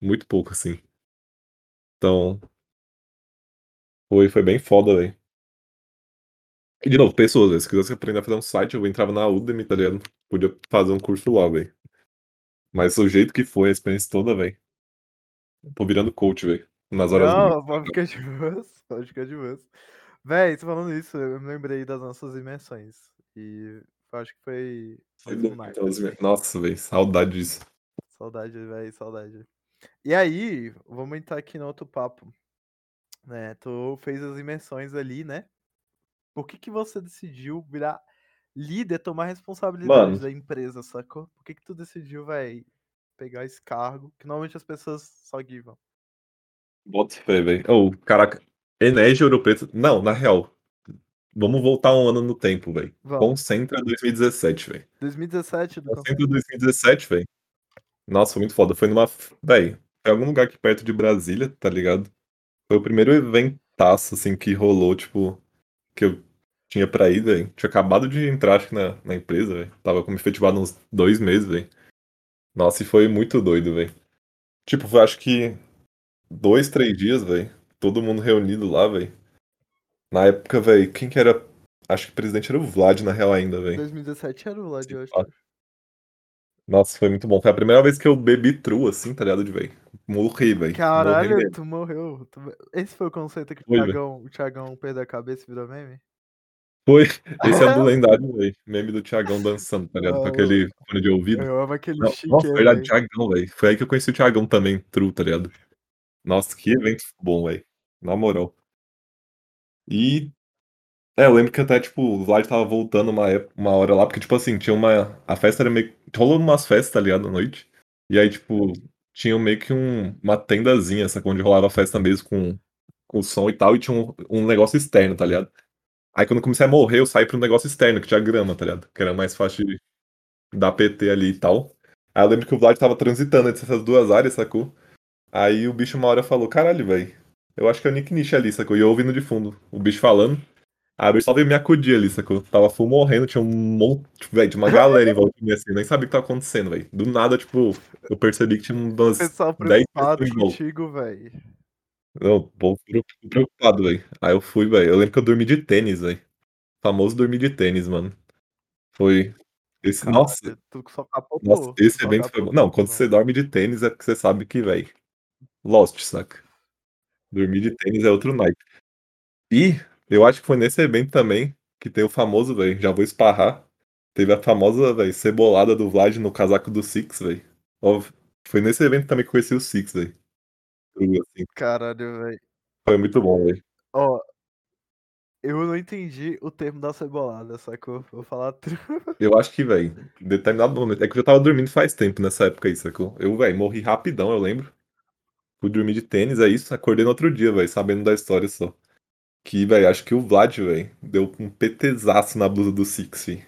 muito pouco, assim. Então foi foi bem foda, velho. E de novo, pessoas, velho, se quisesse aprender a fazer um site, eu entrava na Udemy, tá ligado? Podia fazer um curso lá, velho. Mas o jeito que foi a experiência toda, velho. Tô virando coach, velho, nas horas. Não, pode ficar de boas, pode ficar de boas. Véi, você falando isso, eu me lembrei das nossas imersões. E eu acho que foi Foi imer nossa, velho, saudade disso. Saudade, véi, saudade. E aí, vamos entrar aqui no outro papo. Né, tu fez as imersões ali, né. Por que que você decidiu virar líder, tomar responsabilidade da empresa, sacou? Por que que tu decidiu, véi, pegar esse cargo, que normalmente as pessoas só givam? Boto fé, velho. Ô, caraca, Enege Ouro Preto não, na real, vamos voltar um ano no tempo, velho. Concentra 2017, velho. 2017 do Concentra 2017, velho. Nossa, foi muito foda. Foi numa velho, foi algum lugar aqui perto de Brasília, tá ligado? Foi o primeiro eventaço, assim, que rolou, tipo, que eu tinha pra ir, velho. Tinha acabado de entrar, acho que na na empresa, velho. Estava como efetivado uns 2 meses, velho. Nossa, e foi muito doido, velho. Tipo, foi acho que 2, 3 dias, velho, todo mundo reunido lá, velho. Na época, velho, quem que era acho que o presidente era o Vlad, na real, ainda, velho. 2017 era o Vlad, eu acho. Nossa, foi muito bom. Foi a primeira vez que eu bebi true, assim, tá ligado, de velho. Morri, velho. Morri Caralho, mesmo. tu morreu. Esse foi o conceito que o Foi. Thiagão o Thiagão perdeu a cabeça e virou meme? Foi. Esse é do lendário, velho. Meme do Thiagão dançando, tá ligado, com aquele fone de ouvido. Eu amo aquele Não, chique, nossa, verdade, velho. Thiagão, velho. Foi aí que eu conheci o Thiagão também, true, tá ligado. Nossa, que evento bom, velho. Na moral. E é, eu lembro que até, tipo, o Vlad estava voltando uma época uma hora lá, porque, tipo assim, tinha uma a festa era meio rolou umas festas, tá ligado, à noite. E aí, tipo, tinha meio que um uma tendazinha, sacou, onde rolava a festa mesmo com com som e tal, e tinha um um negócio externo, tá ligado. Aí quando comecei a morrer, eu saí para um negócio externo, que tinha grama, tá ligado, que era mais fácil de dar PT ali e tal. Aí eu lembro que o Vlad estava transitando entre essas 2 áreas, sacou. Aí o bicho uma hora falou: "Caralho, velho, eu acho que é o Nick Niche ali", sacou. E eu ouvindo de fundo o bicho falando. Aí bicho só veio me acudir ali, sacou. Tava full morrendo, tinha um monte velho, tinha uma galera em volta de mim, assim, nem sabia o que estava acontecendo, velho. Do nada, tipo, eu percebi que tinha umas pessoal 10 preocupado pessoas contigo, velho. Não, ficou preocupado, velho. Aí eu fui, velho. Eu lembro que eu dormi de tênis, velho. Famoso dormir de tênis, mano. Foi esse nossa, só nossa, capotou, tu esse evento foi bom. Não, quando você dorme de tênis é porque você sabe que, velho, lost, saca. Dormir de tênis é outro naipe. E eu acho que foi nesse evento também que tem o famoso, velho, já vou esparrar, teve a famosa, velho, cebolada do Vlad no casaco do Six, velho. Foi nesse evento também que conheci o Six, velho. Assim. Caralho, velho. Foi muito bom, velho. Ó eu não entendi o termo da cebolada, sacou? Vou falar Eu acho que, velho, determinado momento é que eu já estava dormindo faz tempo nessa época aí, sacou. Eu, velho, morri rapidão, eu lembro. Fui dormir de tênis, é isso, acordei no outro dia, velho, sabendo da história só. Que, velho, acho que o Vlad, velho, deu um PTzaço na blusa do Six, fi.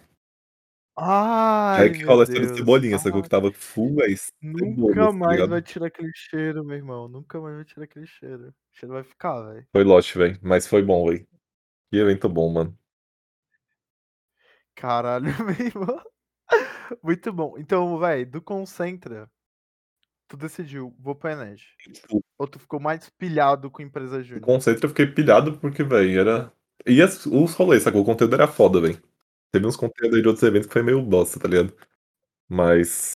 É aí Ai, que meu rola a história da Deus. cebolinha, sacou, Ai. que estava full, velho, Nunca tá mais vai ligado. tirar aquele cheiro, meu irmão, nunca mais vai tirar aquele cheiro. O cheiro vai ficar, velho. Foi lost, velho, mas foi bom, velho. Que evento bom, mano. Caralho, meu irmão. Muito bom. Então, velho, do Concentra, tu decidiu, vou para Energy. Tipo Ou tu ficou mais pilhado com Empresa Júnior? Concentra eu fiquei pilhado porque, velho, era e as os rolês, sacou, o conteúdo era foda, velho. Teve uns conteúdo aí de outros eventos que foi meio bosta, tá ligado. Mas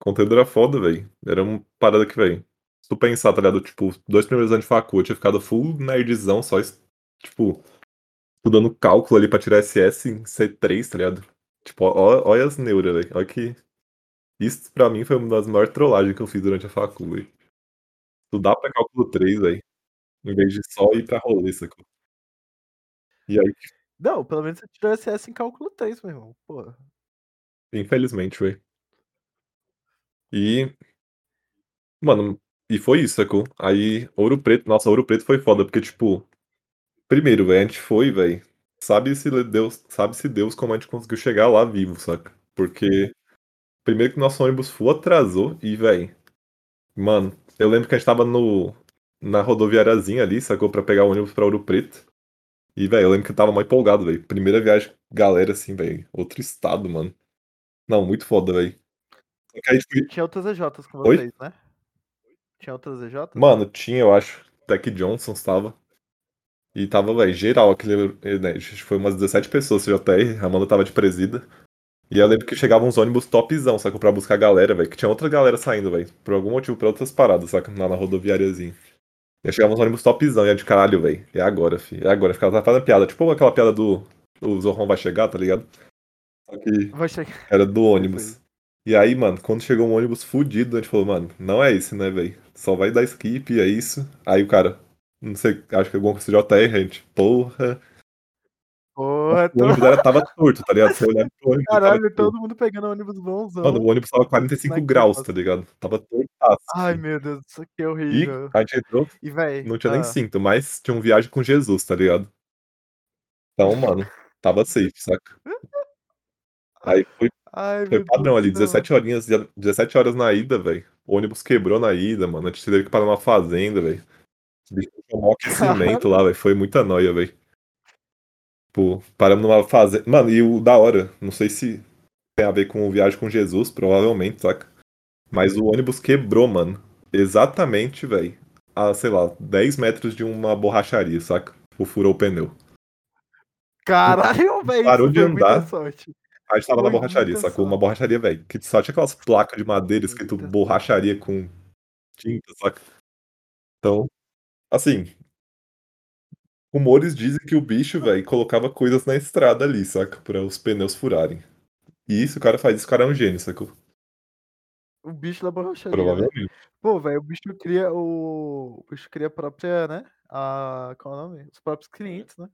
o conteúdo era foda, velho. Era uma parada que, velho, se tu pensar, tá ligado, tipo, 2 primeiros anos de facu eu tinha ficado full nerdzão, só tipo, estudando cálculo ali pra tirar SS em C3, tá ligado. Tipo, olha as neura, velho, olha que isso pra mim foi uma das maiores trollagem que eu fiz durante a facu, velho. Estudar pra cálculo 3, velho, em vez de só ir pra rolê, sacou. E aí que Não, pelo menos você tirou SS em cálculo 3, meu irmão, porra. Infelizmente, velho. E mano, e foi isso, sacou. Aí Ouro Preto nossa, Ouro Preto foi foda, porque, tipo, primeiro, velho, a gente foi, velho, sabe-se le Deus sabe-se Deus como a gente conseguiu chegar lá vivo, saca. Porque primeiro que nosso ônibus full atrasou e, velho, mano, eu lembro que a gente estava no na rodoviariazinha ali, sacou, pra pegar o ônibus pra Ouro Preto. E, velho, eu lembro que eu estava mó empolgado, velho. Primeira viagem galera, assim, velho, outro estado, mano. Não, muito foda, velho. Foi Tinha outras EJs com Oi? vocês, né? Tinha outras EJs? Mano, tinha, eu acho. Tech Johnson estava. E estava, velho, geral aquele. Né, foi umas 17 pessoas CJR, a Amanda tava de presida. E eu lembro que chegavam uns ônibus topzão, saca? Pra buscar a galera, velho. Que tinha outra galera saindo, velho. Por algum motivo, pra outras paradas, saca? Lá na rodoviáriazinha. E aí chegavam uns ônibus topzão, e de caralho, velho. É agora, fi. É agora. Ficava fazendo piada. Tipo aquela piada do. O Zorron vai chegar, tá ligado? Só que Vai chegar. era do ônibus. E aí, mano, quando chegou um ônibus fudido, a gente falou, mano, não é esse, né, velho? Só vai dar skip, é isso. Aí o cara, não sei, acho que alguma coisa JR, a gente, porra. Porra, O ônibus era, tava torto, tá ligado? Você olhava pro ônibus, tava, Caralho, todo mundo pegando ônibus bonzão. mano, o ônibus tava 45 Como é que graus, tá ligado? Tava tortaço, Ai, assim. meu Deus, isso aqui é E horrível. a gente entrou, E, véi, não tinha nem ah, cinto, mas tinha um viagem com Jesus, tá ligado? Então, mano, tava safe, saca? Aí foi, ai, foi padrão Deus ali, do céu. 17 horinhas, 17 horas na ida, velho. O ônibus quebrou na ida, mano. A gente teve que parar numa fazenda, velho. Bicho tinha um aquecimento lá, velho. Foi muita noia, velho. Tipo, paramos numa fazenda. Mano, e o da hora, não sei se tem a ver com viagem com Jesus, provavelmente, saca? Mas o ônibus quebrou, mano. Exatamente, velho. A, sei lá, 10 metros de uma borracharia, saca? Tipo, furou o pneu. Caralho, véi, Parou de andar. sorte. A gente tava na Foi borracharia, muita sacou? Uma sorte. borracharia, velho, que só tinha aquelas placas de madeira escrito borracharia com tinta, saca? Então, assim. Rumores dizem que o bicho, velho, colocava coisas na estrada ali, saca? Pra os pneus furarem. E isso, o cara faz isso, o cara é um gênio, sacou? O bicho da borracharia, né? Provavelmente. Pô, velho, o bicho cria o... o bicho cria a própria, né? A... Qual é o nome? Os próprios clientes, né?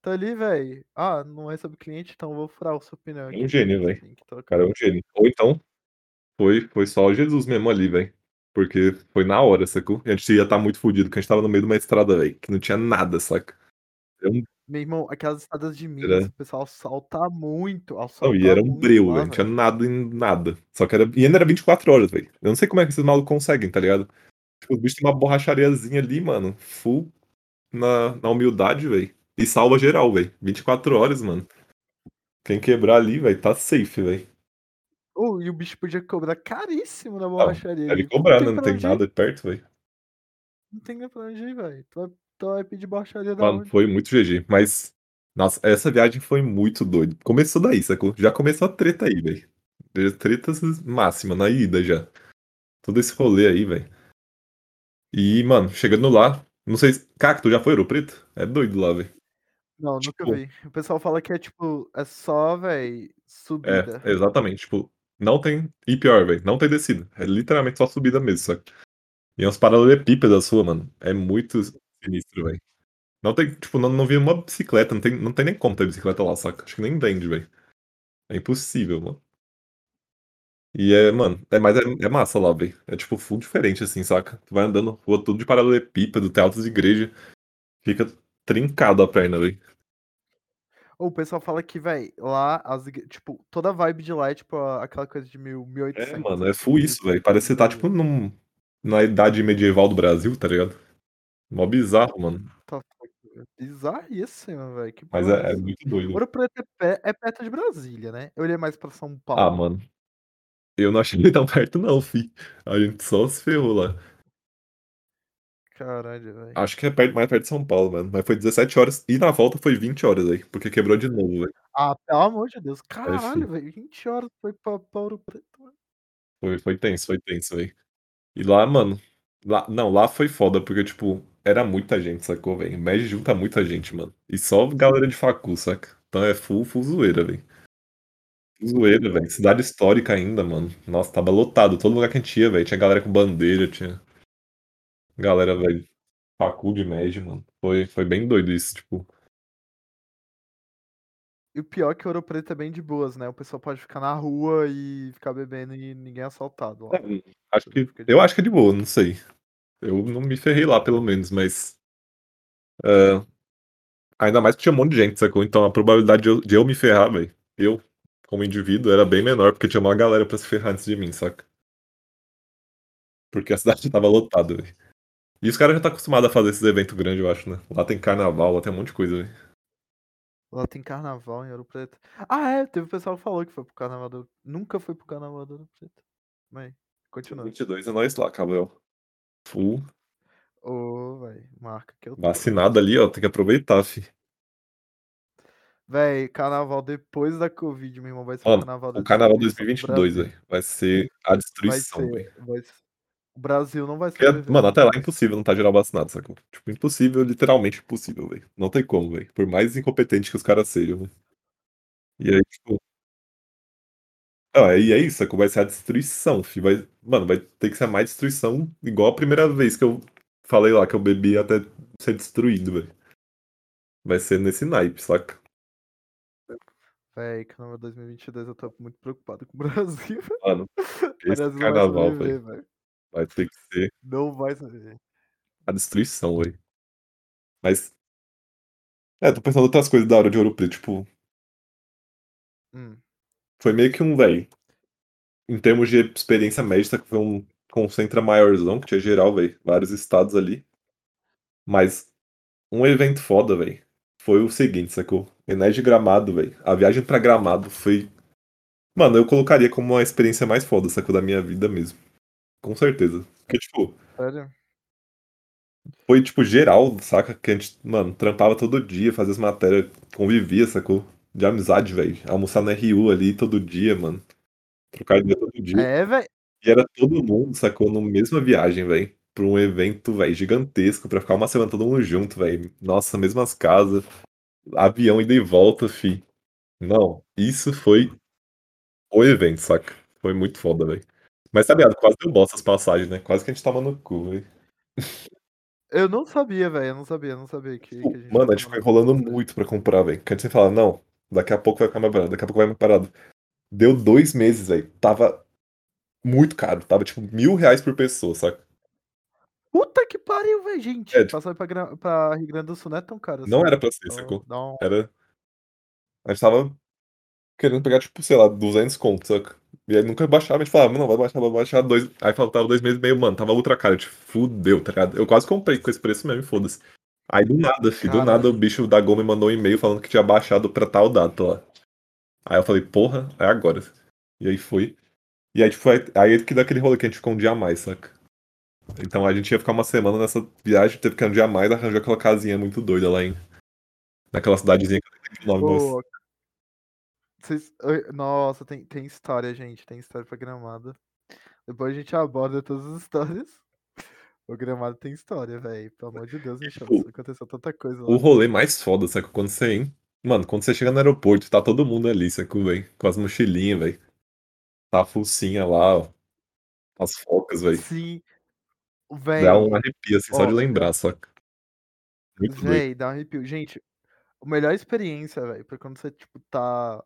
Tá ali, velho. Ah, não recebe cliente, então eu vou furar o seu pneu É um gênio, velho. O cara é um gênio. Ou então, foi, foi só Jesus mesmo ali, velho. Porque foi na hora, sacou? E a gente ia estar muito fudido, porque a gente tava no meio de uma estrada, velho, que não tinha nada, saca? Era um, Meu irmão, aquelas estradas de Minas, era, o pessoal salta muito, não, e assalta era um breu, velho. Não tinha nada em nada. Só que era. E ainda era 24 horas, velho. Eu não sei como é que esses malucos conseguem, tá ligado? Tipo, os bichos têm uma borrachariazinha ali, mano. Full na, na humildade, velho. E salva geral, velho. 24 horas, mano. Quem quebrar ali, velho, tá safe, velho. Oh, e o bicho podia cobrar caríssimo na borracharia deve ali. Não tem né? Não tem onde ir. nada perto, velho. Não tem nem pra onde ir, velho. Tu vai tu vai pedir baixaria da Mano, onde? foi muito GG, mas nossa, essa viagem foi muito doido. Começou daí, sacou? Já começou a treta aí, velho. Tretas máxima na ida já. Todo esse rolê aí, velho. E, mano, chegando lá, não sei se. Cara, tu já foi Ouro Preto? É doido lá, velho. Não, nunca Tipo, vi. O pessoal fala que é tipo, é só, velho, é, subida. exatamente. Tipo, não tem. E pior, velho, não tem descida. É literalmente só subida mesmo, saca? E é uns paralelepípedos sua, mano. É muito sinistro, velho. Não tem, tipo, não, não vi uma bicicleta, não tem, não tem nem como ter bicicleta lá, saca? Acho que nem vende, velho. É impossível, mano. E é, mano, é, mas é, é massa lá, velho. É tipo full diferente, assim, saca? Tu vai andando, rua tudo de paralelepípedo, tem altas igrejas. Fica trincado a perna, velho. O pessoal fala que, velho, lá, as, tipo, toda a vibe de lá é tipo aquela coisa de mil, É, 1800. mano, é full isso, velho. 1600, Parece que você tá, tipo, num, na idade medieval do Brasil, tá ligado? Mó bizarro, mano. Tá- tá- Bizarríssimo, velho. Que Mas é é, é muito doido. Ouro Preto é, é perto de Brasília, né? Eu olhei mais pra São Ah, Paulo. mano. Eu não achei tão perto, não, fi. A gente só se ferrou lá. Caralho, velho. Acho que é perto, mais perto de São Paulo, mano. Mas foi 17 horas. E na volta foi 20 horas aí. Porque quebrou de novo, velho. Ah, pelo amor de Deus. É, Caralho, fi. velho. 20 horas foi pra, pra Ouro Preto, mano. Foi, foi tenso, foi tenso, velho. E lá, mano. Lá, não, lá foi foda, porque, tipo, era muita gente, sacou, velho? O MED junta muita gente, mano. E só galera de facu, saca? Então é full, full zoeira, velho. Zoeira, velho. Cidade histórica ainda, mano. Nossa, tava lotado. Todo lugar que a gente ia, velho. Tinha galera com bandeira, tinha galera, velho. Facu de MED, mano. Foi, foi bem doido isso, tipo. E o pior é que Ouro Preto é bem de boas, né? O pessoal pode ficar na rua e ficar bebendo e ninguém é assaltado lá. é, acho que, eu acho que é de boa, não sei. Eu não me ferrei lá, pelo menos, mas. é, ainda mais que tinha um monte de gente, sacou? Então a probabilidade de eu, de eu me ferrar, velho, eu, como indivíduo, era bem menor, porque tinha uma galera pra se ferrar antes de mim, saca? Porque a cidade tava lotada, velho. E os caras já tá acostumado a fazer esses eventos grandes, eu acho, né? Lá tem carnaval, lá tem um monte de coisa, velho. Lá tem carnaval em Ouro Preto. Ah, é, teve o pessoal que falou que foi pro carnaval do... Nunca foi pro carnaval do Ouro Preto. Mas, continua. 22 é nós lá, Cabel. Full. Ô, velho, marca que eu tô. Vacinado ali, ó, tem que aproveitar, fi. Véi, carnaval depois da Covid, meu irmão, vai ser o Mano, carnaval o carnaval destruição do 2022, Brasil. velho, vai ser a destruição, velho. vai ser. O Brasil não vai sobreviver. mano, até lá é impossível não tá geral vacinado, sacou? Tipo, impossível, literalmente impossível, velho. Não tem como, velho. Por mais incompetente que os caras sejam, velho. E aí, tipo. Ah, e é isso, sacou? Vai ser a destruição, fi. Vai... Mano, vai ter que ser mais destruição, igual a primeira vez que eu falei lá que eu bebi até ser destruído, velho. Vai ser nesse naipe, saca? Véi, carnaval 2022 eu tô muito preocupado com o Brasil. Mano, esse Brasil carnaval, velho. Vai ter que ser Não vai sobreviver. a destruição, velho. Mas. É, tô pensando outras coisas da hora de Ouro Preto, tipo, Hum. foi meio que um, velho. Em termos de experiência médica, foi um concentra maiorzão, que tinha geral, velho. Vários estados ali. Mas um evento foda, velho. Foi o seguinte, sacou? Enéas de Gramado, velho. A viagem pra Gramado foi. Mano, eu colocaria como uma experiência mais foda, sacou? Da minha vida mesmo. Com certeza. Porque, tipo, Sério? foi, tipo, geral, saca? Que a gente, mano, trampava todo dia, fazia as matérias, convivia, sacou? De amizade, velho. Almoçar na RU ali todo dia, mano. Trocar ideia todo dia. É, velho. E era todo mundo, sacou? Na mesma viagem, velho. Pra um evento, velho, gigantesco, pra ficar uma semana todo mundo junto, velho. Nossa, mesmas casas. Avião ida e volta, fi. Não, isso foi o evento, saca? Foi muito foda, velho. Mas tá ligado, quase deu bosta as passagens, né? Quase que a gente tava no cu, velho. Eu não sabia, velho. Eu não sabia, eu não sabia que, que a gente Mano, a gente ficou enrolando muito pra comprar, velho. Gente sempre falava, não, daqui a pouco vai ficar mais barato, daqui a pouco vai mais parado. Deu dois meses, velho. Tava muito caro. Tava tipo mil reais por pessoa, saca? Puta que pariu, velho, gente. É, tipo- Passar pra, Gra- pra Rio Grande do Sul não é tão caro Não assim. era pra ser, Só sacou? Um... Era. A gente tava querendo pegar, tipo, sei lá, 200 contos, saca? E aí nunca baixava, a gente falava, não, vai baixar, vai baixar dois. Aí faltava dois meses e meio, mano, tava ultra caro, tipo, fudeu, tá ligado? Eu quase comprei com esse preço mesmo, foda-se. Aí do nada, filho, do nada o bicho da Gol me mandou um e-mail falando que tinha baixado pra tal data lá. Aí eu falei, porra, é agora. E aí foi. E aí, tipo, aí, aí que dá aquele rolê que a gente ficou um dia a mais, saca? Então a gente ia ficar uma semana nessa viagem, teve que um dia a mais arranjar aquela casinha muito doida lá em. Naquela cidadezinha que eu o nome, mas. Vocês- Nossa, tem, tem história, gente. Tem história pra Gramado. Depois a gente aborda todas as histórias. O Gramado tem história, velho. Pelo amor de Deus, Michel. tipo, Aconteceu tanta coisa O lá. rolê mais foda, saca? Quando você. Hein? Mano, quando você chega no aeroporto, tá todo mundo ali, saca, velho? Com as mochilinhas, velho. Tá a Fulcinha lá, ó. As focas, velho. Sim, Dá um velho. arrepio, assim, só de Ó, lembrar, saca? Muito doido. Véi, dá um arrepio. Gente, a melhor experiência, velho, pra quando você, tipo, tá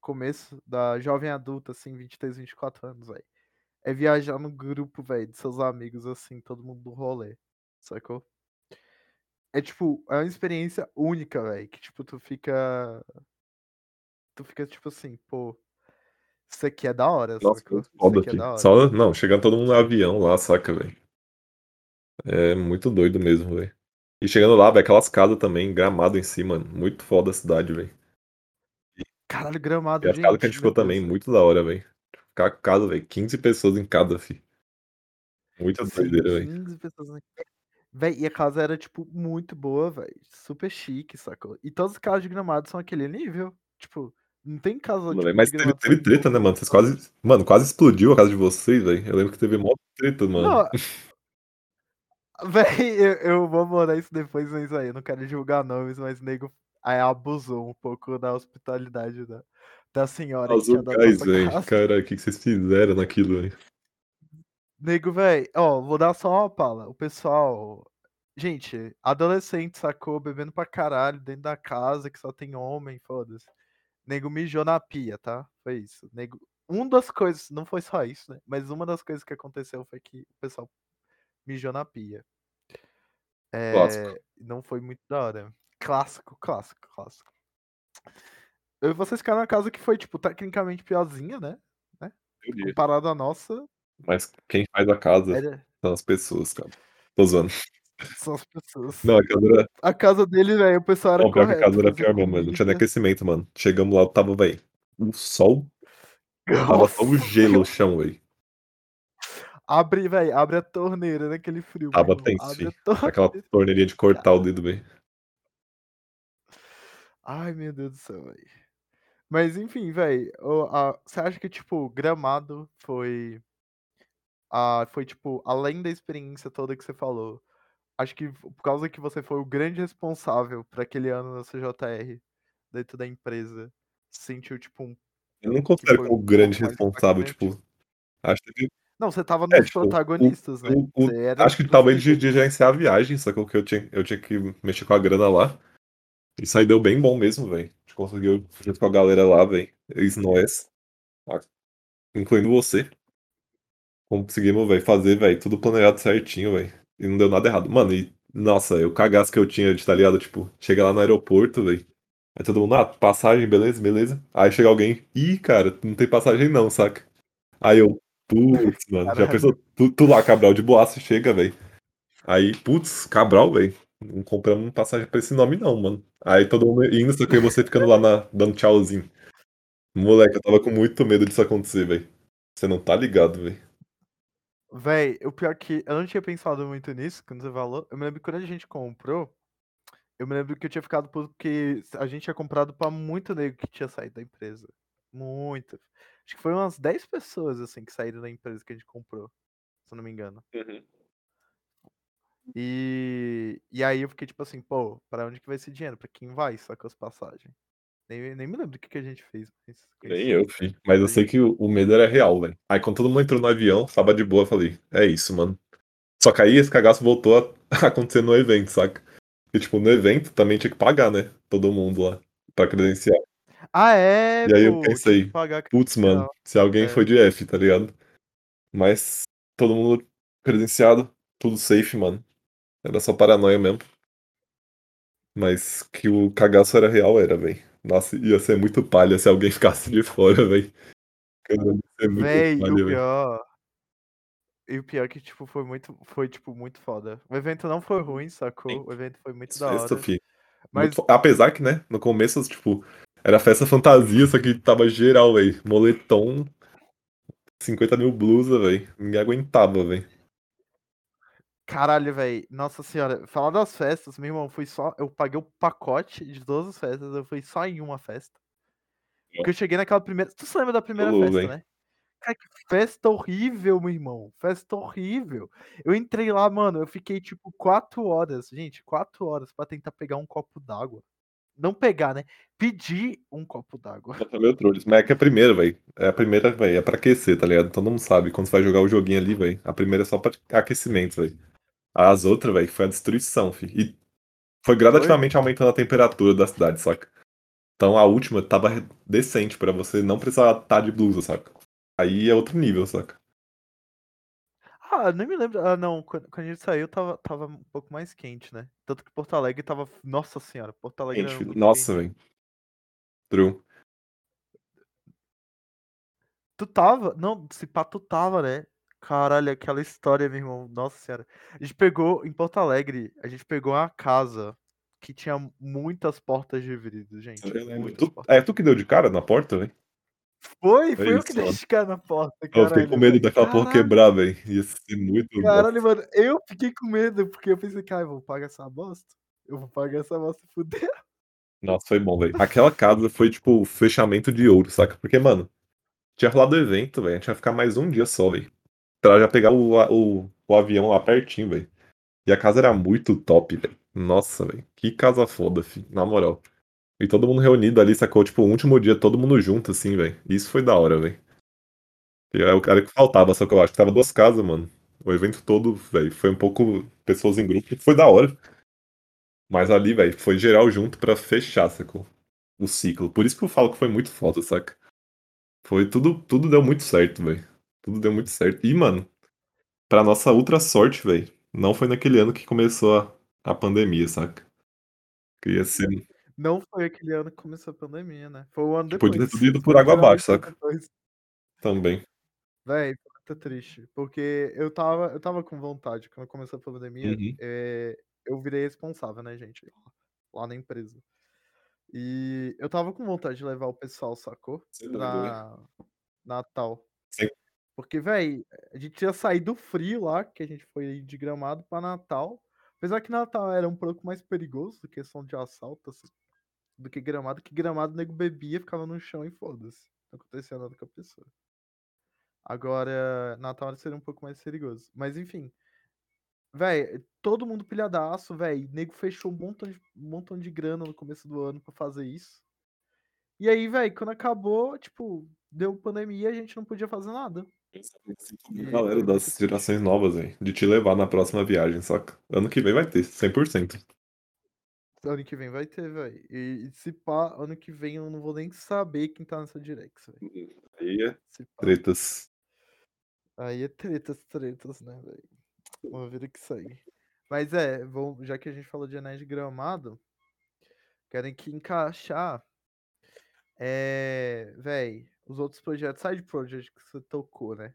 começo da jovem adulta, assim, 23, 24 anos, velho. É viajar no grupo, velho, de seus amigos, assim, todo mundo do rolê. Sacou? É tipo, é uma experiência única, velho. Que, tipo, tu fica. Tu fica, tipo assim, pô. Isso aqui é da hora, Nossa, sacou? foda, aqui é da hora. Só, não, chegando todo mundo no avião lá, saca, velho? É muito doido mesmo, velho. E chegando lá, velho, aquelas casas também, gramado em cima, mano. Muito foda a cidade, velho. Caralho, E gramado, as casas que a gente. ficou também, muito da hora, velho. Ficar com casa, velho. 15 pessoas em cada, fi. Muita doideira, velho. 15 pessoas. na- Véi, e a casa era, tipo, muito boa, velho. Super chique, sacou? E todas as casas de gramado são aquele nível. Tipo, não tem casa, Mano, tipo, velho, de Mas teve, teve treta, né, mano? Vocês quase. Mano, quase explodiu a casa de vocês, velho. Eu lembro que teve mó treta, mano. Não, Véi, eu, eu vou abordar isso depois, mas aí, eu não quero julgar nomes, mas nego abusou um pouco da hospitalidade da, da senhora Os locais, velho. Cara, o que que vocês fizeram naquilo, velho? Nego, véi, ó, vou dar só uma pala. O pessoal. Gente, adolescente sacou bebendo pra caralho dentro da casa que só tem homem, foda-se. Nego mijou na pia, tá? Foi isso. Nego. Uma das coisas, não foi só isso, né? Mas uma das coisas que aconteceu foi que o pessoal mijou na pia. É, não foi muito da hora. Clássico, clássico, clássico. Eu e vocês ficaram na casa que foi, tipo, tecnicamente piorzinha, né? Entendi. Comparado à nossa, Mas quem faz a casa era... são as pessoas, cara. Tô zoando. são as pessoas. Não, a casa era. A casa dele, velho, o pessoal era Não, pior que a correto. casa era pior mesmo, mano. Não tinha nem aquecimento, mano. Chegamos lá, tava, velho. O sol. Tava Nossa, só o gelo o chão, velho. Abre, velho, abre a torneira naquele frio, Tava tenso. Aquela torneirinha de cortar o dedo, velho. Ai, meu Deus do céu, velho. Mas enfim, velho, você acha que, tipo, Gramado foi. Ah, foi, tipo, além da experiência toda que você falou, acho que por causa que você foi o grande responsável para aquele ano na CJR, dentro da empresa, sentiu, tipo, um. Eu não considero como um grande pouco mais responsável, tipo. Acho que. Não, você tava É, nos tipo, o, protagonistas, né? o, o- acho que dos talvez de, de gerenciar a viagem, só que eu tinha, eu tinha que mexer com a grana lá. Isso aí deu bem bom mesmo, velho. A gente conseguiu, junto com a galera lá, velho. Eles nós, a- incluindo você, conseguimos, velho, fazer, velho, tudo planejado certinho, velho. E não deu nada errado. Mano, e, nossa, o cagaço que eu tinha de, tá ligado? Tipo, chega lá no aeroporto, velho. Aí todo mundo, ah, passagem, beleza, beleza. Aí chega alguém, ih, cara, não tem passagem não, saca? Aí eu, putz, mano, já pensou? Tu, tu lá, Cabral, de boaço, chega, velho. Aí, putz, Cabral, velho. Não compramos passagem pra esse nome, não, mano. Aí todo mundo indo, só que aí você ficando lá na, dando tchauzinho. Moleque, eu tava com muito medo disso acontecer, velho. Você não tá ligado, velho. Véi, o pior que eu não tinha pensado muito nisso quando você falou. Eu me lembro que quando a gente comprou, eu me lembro que eu tinha ficado puto porque a gente tinha comprado pra muito nego que tinha saído da empresa. Muito. Acho que foi umas 10 pessoas, assim, que saíram da empresa que a gente comprou, se eu não me engano. E, e aí eu fiquei tipo assim, pô, pra onde que vai esse dinheiro? Pra quem vai, com as passagens? Nem, nem me lembro do que, que a gente fez. Mas Nem eu, filho. Mas eu sei que o, o medo era real, velho. Aí quando todo mundo entrou no avião, tava de boa, eu falei, é isso, mano. Só que aí esse cagaço voltou a acontecer no evento, saca? E tipo, no evento também tinha que pagar, né? Todo mundo lá. Pra credenciar. Ah, é, E aí eu pensei, Putz, mano, se alguém É. foi de F, tá ligado? Mas todo mundo credenciado, tudo safe, mano. Era só paranoia mesmo. Mas que o cagaço era real, era, velho. Nossa, ia ser muito palha se alguém ficasse de fora, velho. Véi, o pior. E o pior é que, tipo, foi muito. Foi, tipo, muito foda. O evento não foi ruim, sacou? Sim. O evento foi muito da hora. fi. Mas Muito Apesar que, né, no começo, tipo, era festa fantasia, só que tava geral, velho. Moletom, 50 mil blusa, velho. Ninguém aguentava, velho. Caralho, velho. Nossa senhora. Falar das festas, meu irmão, foi só. Eu paguei o pacote de todas as festas. Eu fui só em uma festa. Porque eu cheguei naquela primeira. Tu se lembra da primeira Ô, festa, né? Cara, que festa horrível, meu irmão. Festa horrível. Eu entrei lá, mano. Eu fiquei tipo quatro horas, gente, quatro horas pra tentar pegar um copo d'água. Não pegar, né? Pedir um copo d'água. Meio trolls. Mas é que a primeira, velho. É a primeira, velho. É pra aquecer, tá ligado? Todo mundo sabe. Quando você vai jogar o joguinho ali, velho. A primeira é só pra aquecimento, velho. As outras, velho, foi a destruição, filho. E foi gradativamente aumentando a temperatura da cidade, saca? Então a última tava decente pra você não precisar estar de blusa, saca? Aí é outro nível, saca? Ah, nem me lembro. Ah, não. Quando, quando a gente saiu, tava, tava um pouco mais quente, né? Tanto que Porto Alegre tava. Nossa senhora, Porto Alegre filho. muito Nossa, quente. velho. True. Tu tava? Não, se pá, tu tava, né? Caralho, aquela história, meu irmão. Nossa senhora. A gente pegou, em Porto Alegre, a gente pegou uma casa que tinha muitas portas de vidro, gente. Tu- é tu que deu de cara na porta, velho? Foi, É foi eu que dei esse cara na porta, Eu fiquei com medo daquela porra Caralho, quebrar, velho. Ia ser muito. caralho, mano. Eu fiquei com medo, porque eu pensei, cara, eu vou pagar essa bosta. Eu vou pagar essa bosta e fuder. Nossa, foi bom, velho. Aquela casa foi, tipo, fechamento de ouro, saca? Porque, mano, tinha rolado o evento, velho. A gente ia ficar mais um dia só, velho. Pra já pegar o, o, o avião lá pertinho, velho. E a casa era muito top, velho. Nossa, velho. Que casa foda, filho. Na moral. E todo mundo reunido ali, sacou? Tipo, o último dia, todo mundo junto, assim, velho. Isso foi da hora, velho. É o cara que faltava, só que eu acho que tava duas casas, mano. O evento todo, velho, foi um pouco pessoas em grupo. Foi da hora. Mas ali, velho, foi geral junto pra fechar, sacou? O ciclo. Por isso que eu falo que foi muito foda, saca? Foi tudo, tudo deu muito certo, velho. Tudo deu muito certo. E, mano, pra nossa ultra sorte, velho, não foi naquele ano que começou a, a pandemia, saca? Que ia ser. Não foi aquele ano que começou a pandemia, né? Foi o ano depois. podia ter tudo ido por água abaixo, saca? depois. Também. Véi, muito triste. Porque eu tava, eu tava com vontade, quando começou a pandemia, Uhum. eh, eu virei responsável, né, gente? Lá na empresa. E eu tava com vontade de levar o pessoal, sacou? É doido, Pra Natal. Sim. Porque, véi, a gente ia sair do frio lá, que a gente foi de Gramado pra Natal. Apesar que Natal era um pouco mais perigoso, questão de assalto, assim, do que Gramado, que Gramado o nego bebia, ficava no chão e foda-se. Não acontecia nada com a pessoa. Agora, Natal seria um pouco mais perigoso. Mas enfim. Véi, todo mundo pilhadaço, véi. Nego fechou um montão, de, um montão de grana no começo do ano pra fazer isso. E aí, véi, quando acabou, tipo, deu pandemia a gente não podia fazer nada. E Galera foi das gerações novas, velho, de te levar na próxima viagem, saca? Ano que vem vai ter, 100%. Ano que vem vai ter, véi. E, e se pá, ano que vem eu não vou nem saber quem tá nessa Direx, véi. Aí é tretas. Aí é tretas, tretas, né, velho? Ver o que sair. Mas é, vamos, já que a gente falou de Anéis de Gramado, querem que encaixar, é, véi, os outros projetos, side project que você tocou, né?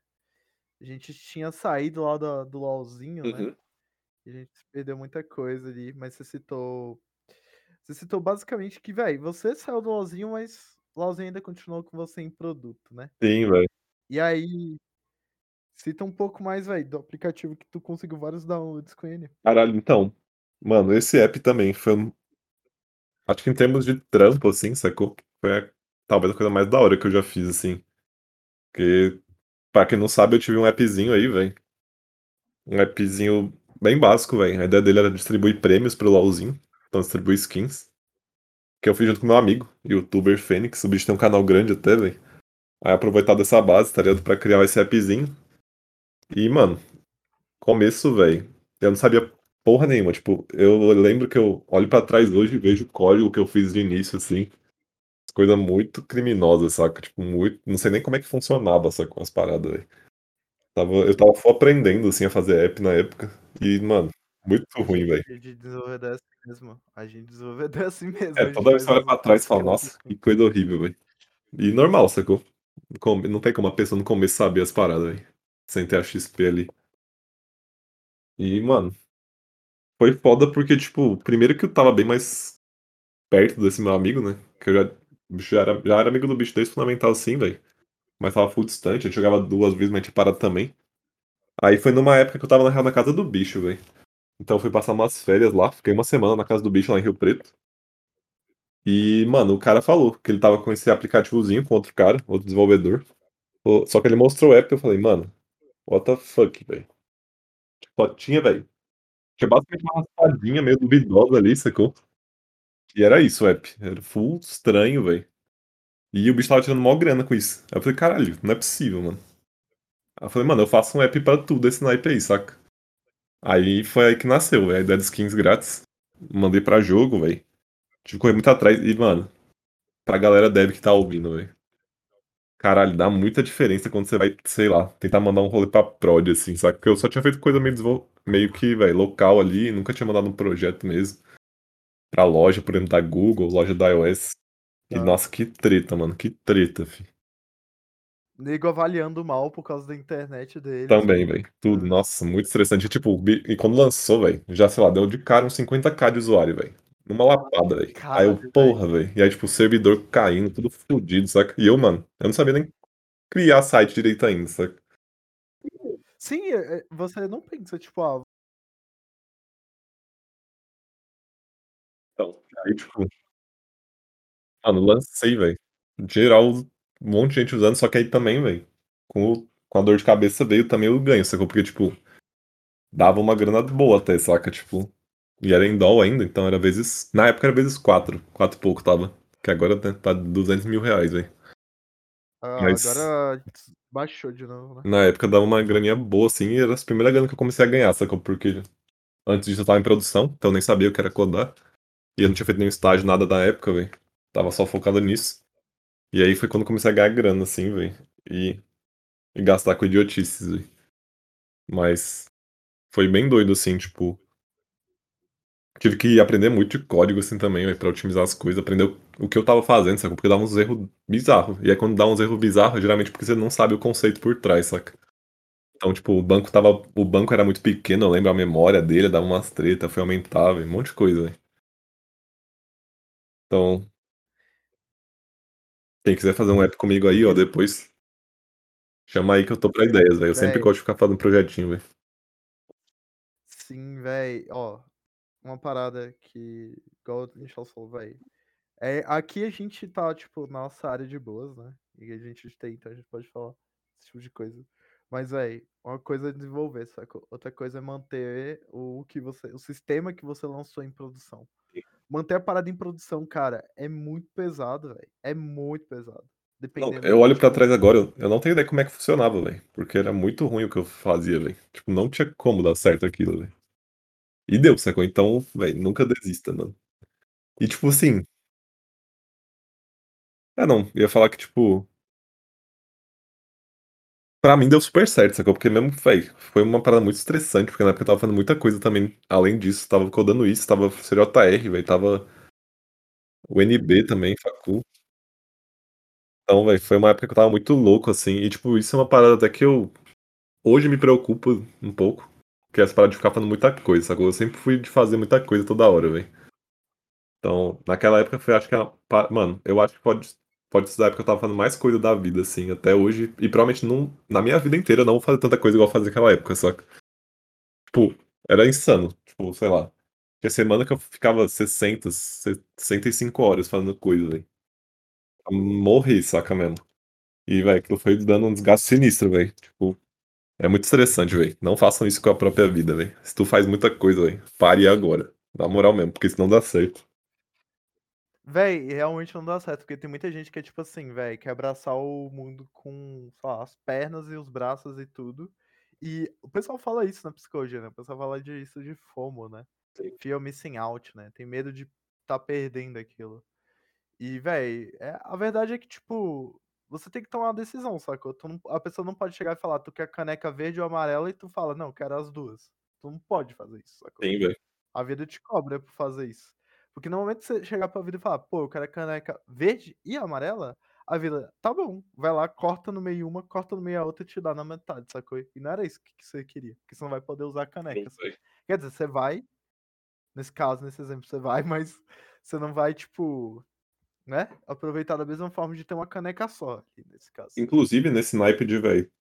A gente tinha saído lá do, do LOLzinho, né? Uhum. E a gente perdeu muita coisa ali, mas você citou. Você citou basicamente que, véi, você saiu do LOLzinho, mas o LOLzinho ainda continuou com você em produto, né? Sim, velho. E aí, cita um pouco mais, velho, do aplicativo que tu conseguiu vários downloads com ele. Caralho, então. Mano, esse app também foi. um- Acho que em termos de trampo, assim, sacou? Foi a- talvez a coisa mais da hora que eu já fiz, assim. Porque, pra quem não sabe, eu tive um appzinho aí, velho. Um appzinho bem básico, velho. A ideia dele era distribuir prêmios pro LOLzinho. Então, distribuir skins. Que eu fiz junto com meu amigo, youtuber Fênix. O bicho tem um canal grande até, velho. Aí aproveitar dessa base, tá ligado? Pra criar esse appzinho. E, mano, começo, velho. Eu não sabia porra nenhuma. Tipo, eu lembro que eu olho pra trás hoje e vejo o código que eu fiz de início, assim. Coisa muito criminosa, saca? Tipo, muito. Não sei nem como é que funcionava essa com as paradas, velho. Tava, eu tava só aprendendo, assim, a fazer app na época. E, mano, muito ruim, velho. A gente desenvolvedor é assim mesmo. A gente desenvolvedor é assim mesmo. É, toda vez que você olha pra trás e fala, nossa, que coisa horrível, velho. E normal, sacou? Não tem como a pessoa no começo saber as paradas, velho. Sem ter a XP ali. E, mano, foi foda porque, tipo, primeiro que eu tava bem mais perto desse meu amigo, né? Que eu já, bicho já, era, já era amigo do bicho desde fundamental, assim, velho. Mas tava full distante, a gente jogava duas vezes, mas tinha parado também. Aí foi numa época que eu estava na real na casa do bicho, velho. Então eu fui passar umas férias lá, fiquei uma semana na casa do bicho lá em Rio Preto. E, mano, o cara falou que ele estava com esse aplicativozinho com outro cara, outro desenvolvedor. Só que ele mostrou o app e eu falei, mano, what the fuck, velho. Só tinha, velho. Tinha basicamente uma raspadinha meio duvidosa ali, sacou? E era isso app. Era full estranho, velho. E o bicho tava tirando mó grana com isso. Aí eu falei, caralho, não é possível, mano. Aí eu falei, mano, eu faço um app pra tudo esse naipe aí, saca? Aí foi aí que nasceu, velho. De skins grátis. Mandei pra jogo, velho. Tive que correr muito atrás. E, mano, pra galera dev que tá ouvindo, velho. Caralho, dá muita diferença quando você vai, sei lá, tentar mandar um rolê pra prod, assim, saca? Porque eu só tinha feito coisa meio, meio que, velho, local ali, nunca tinha mandado um projeto mesmo. Pra loja, por exemplo, da Google, loja da iOS. E, Tá. nossa, que treta, mano, que treta, fi. Nego avaliando mal por causa da internet dele. Também, velho. Tudo, É. nossa, muito estressante. E, Tipo, e quando lançou, velho, já, sei lá, deu de cara uns 50k de usuário, velho. Numa lapada, velho. Aí eu, porra, velho. E aí, tipo, o servidor caindo, tudo fodido, saca? E eu, mano, eu não sabia nem criar site direito ainda, saca? Sim, é- é- você não pensa, tipo, ah, Então, aí, tipo, mano, lancei, velho. Geral, um monte de gente usando, só que aí também, velho, com, o- com a dor de cabeça veio também o ganho, sacou? Porque, tipo, dava uma grana boa até, saca? Tipo, e era em dólar ainda, então era vezes. Na época era vezes 4, 4 e pouco tava. Que agora tá, tá 200 mil reais, velho. ah, Mas- agora baixou de novo, né? Na época dava uma graninha boa, assim, e era a primeira grana que eu comecei a ganhar, sacou? Porque antes disso eu tava em produção, então eu nem sabia o que era codar. E eu não tinha feito nenhum estágio, nada da época, velho. Tava só focado nisso. E aí foi quando comecei a ganhar grana, assim, velho. E, e gastar com idiotices, velho. Mas foi bem doido, assim, tipo. Tive que aprender muito de código, assim, também, velho, pra otimizar as coisas, aprender o, que eu tava fazendo, saca? Porque dava uns erros bizarros. E aí quando dá uns erros bizarros, geralmente porque você não sabe o conceito por trás, saca? Então, tipo, o banco tava. O banco era muito pequeno, eu lembro a memória dele, dava umas treta, foi aumentar. Um monte de coisa, velho. Então. Quem quiser fazer um app comigo aí, ó, depois. Chama aí que eu tô pra ideias, velho. Eu sempre Véi. gosto de ficar fazendo projetinho, velho. Sim, véi. Ó, uma parada que, igual o Michel falou, véi. É, aqui a gente tá, tipo, na nossa área de boas, né? E a gente tem, então a gente pode falar esse tipo de coisa. Mas, véi, uma coisa é desenvolver, sacou? Outra coisa é manter o que você. o sistema que você lançou em produção. Manter a parada em produção, cara, é muito pesado, velho. É muito pesado. Não, Dependendo. eu olho pra tipo, trás agora, eu, eu não tenho ideia como é que funcionava, velho. Porque era muito ruim o que eu fazia, velho. Tipo, não tinha como dar certo aquilo, velho. E deu, sacou? Então, velho, nunca desista, mano. E tipo assim. É, não, eu ia falar que, tipo. Pra mim deu super certo, sacou? Porque mesmo, velho, foi uma parada muito estressante, porque na época eu tava fazendo muita coisa também. Além disso, tava codando isso, tava CJR, velho, tava. O NB também, facu. Então, velho, foi uma época que eu tava muito louco, assim. E, tipo, isso é uma parada até que eu. Hoje me preocupa um pouco. Que é essa parada de ficar fazendo muita coisa, sacou? Eu sempre fui de fazer muita coisa toda hora, velho. Então, naquela época foi, acho que a. Mano, eu acho que pode, pode ser a época que eu tava fazendo mais coisa da vida, assim, até hoje. E provavelmente não, na minha vida inteira não vou fazer tanta coisa igual fazia naquela época, saca? Tipo, era insano. Tipo, sei lá. Tinha semana que eu ficava 60, 65 horas fazendo coisa, velho. Morri, saca mesmo? E, velho, aquilo foi dando um desgaste sinistro, velho. Tipo, é muito estressante, velho. Não façam isso com a própria vida, velho. Se tu faz muita coisa, velho, pare agora. Na moral mesmo, porque senão dá certo. Véi, realmente não dá certo, porque tem muita gente que é tipo assim, véi, quer abraçar o mundo com, sei lá, as pernas e os braços e tudo. E o pessoal fala isso na psicologia, né? O pessoal fala disso de FOMO, né? Fear missing out, né? Tem medo de tá perdendo aquilo. E, véi, é, a verdade é que, tipo, você tem que tomar uma decisão, sacou? Não- a pessoa não pode chegar e falar, tu quer caneca verde ou amarela, e tu fala, não, quero as duas. Tu não pode fazer isso, sacou? Sim, velho. A vida te cobra por fazer isso. Porque no momento que você chegar pra vida e falar, pô, eu quero a caneca verde e amarela, a vida, tá bom, vai lá, corta no meio uma, corta no meio a outra e te dá na metade, sacou? E não era isso que que você queria, porque você não vai poder usar a Sim, caneca. velho. Quer dizer, você vai, nesse caso, nesse exemplo, você vai, mas você não vai, tipo, né? Aproveitar da mesma forma de ter uma caneca só, aqui, nesse caso. Inclusive, nesse naipe de, velho.